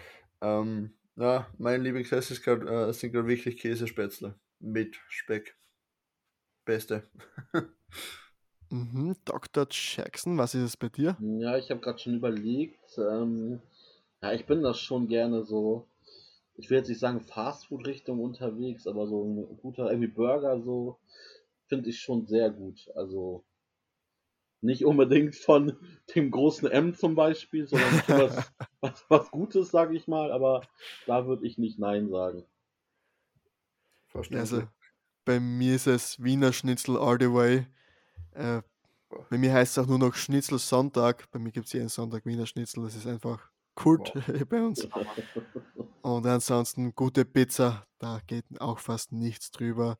Ähm, ja, mein Lieblingsessen ist grad, äh, sind gerade wirklich Käsespätzle mit Speck. Beste. Mhm, Dr. Jackson, was ist es bei dir? Ja, ich habe gerade schon überlegt. Ähm, ja, ich bin das schon gerne so. Ich will jetzt nicht sagen Fastfood-Richtung unterwegs, aber so ein guter irgendwie Burger so finde ich schon sehr gut. Also nicht unbedingt von dem großen M zum Beispiel, sondern was, was, was Gutes, sage ich mal, aber da würde ich nicht Nein sagen. Also, bei mir ist es Wiener Schnitzel all the way. Äh, bei mir heißt es auch nur noch Schnitzel Sonntag. Bei mir gibt es jeden Sonntag Wiener Schnitzel. Das ist einfach Kult bei uns. Und ansonsten gute Pizza, da geht auch fast nichts drüber.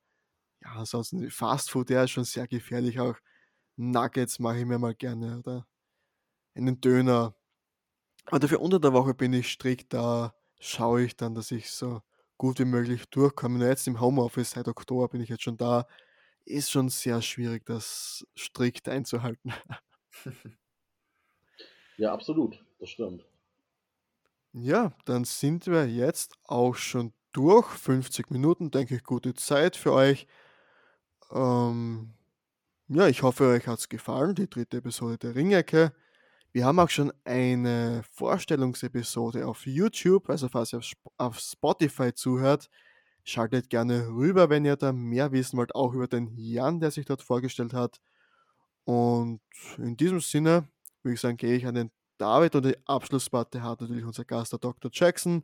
Ja, ansonsten Fast Food, der ist schon sehr gefährlich auch. Nuggets mache ich mir mal gerne, oder? einen Döner. Aber dafür unter der Woche bin ich strikt, da schaue ich dann, dass ich so gut wie möglich durchkomme. Nur jetzt im Homeoffice, seit Oktober bin ich jetzt schon da, ist schon sehr schwierig, das strikt einzuhalten. Ja, absolut, das stimmt. Ja, dann sind wir jetzt auch schon durch. 50 Minuten, denke ich, gute Zeit für euch. Ähm, ja, ich hoffe, euch hat es gefallen, die dritte Episode der Ringecke. Wir haben auch schon eine Vorstellungsepisode auf YouTube, also falls ihr auf Spotify zuhört, schaltet gerne rüber, wenn ihr da mehr wissen wollt, auch über den Jan, der sich dort vorgestellt hat. Und in diesem Sinne würde ich sagen, gehe ich an den David und die Abschlussparty hat natürlich unser Gast, der Dr. Jackson.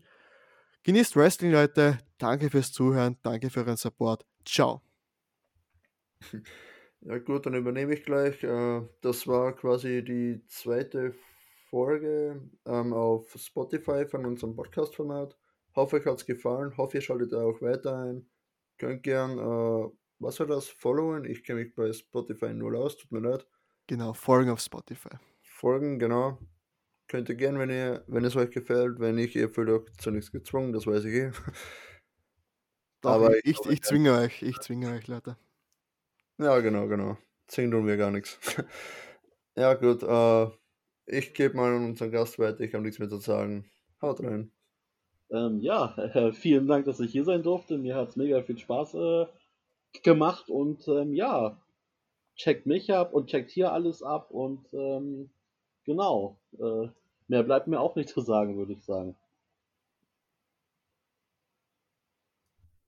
Genießt Wrestling, Leute. Danke fürs Zuhören. Danke für euren Support. Ciao. Ja gut, dann übernehme ich gleich. Äh, das war quasi die zweite Folge ähm, auf Spotify von unserem Podcast-Format. Hoffe, euch hat es gefallen. Hoffe, ihr schaltet auch weiter ein. Könnt gern, äh, was war das? Followen. Ich kenne mich bei Spotify null aus, tut mir leid. Genau, folgen auf Spotify. Folgen, genau. Könnt ihr gern, wenn ihr, wenn es euch gefällt. Wenn nicht, ihr fühlt euch zu nichts gezwungen, das weiß ich eh. Doch, Aber ich, ich, ich zwinge euch, ich zwinge euch, Leute. Ja, genau, genau. Zwingen tun wir gar nichts. ja, gut. Äh, ich gebe mal an unseren Gast weiter. Ich habe nichts mehr zu sagen. Haut rein. Ähm, ja, äh, vielen Dank, dass ich hier sein durfte. Mir hat es mega viel Spaß äh, gemacht und ähm, ja, checkt mich ab und checkt hier alles ab und ähm, genau. Äh, mehr bleibt mir auch nicht zu sagen, würde ich sagen.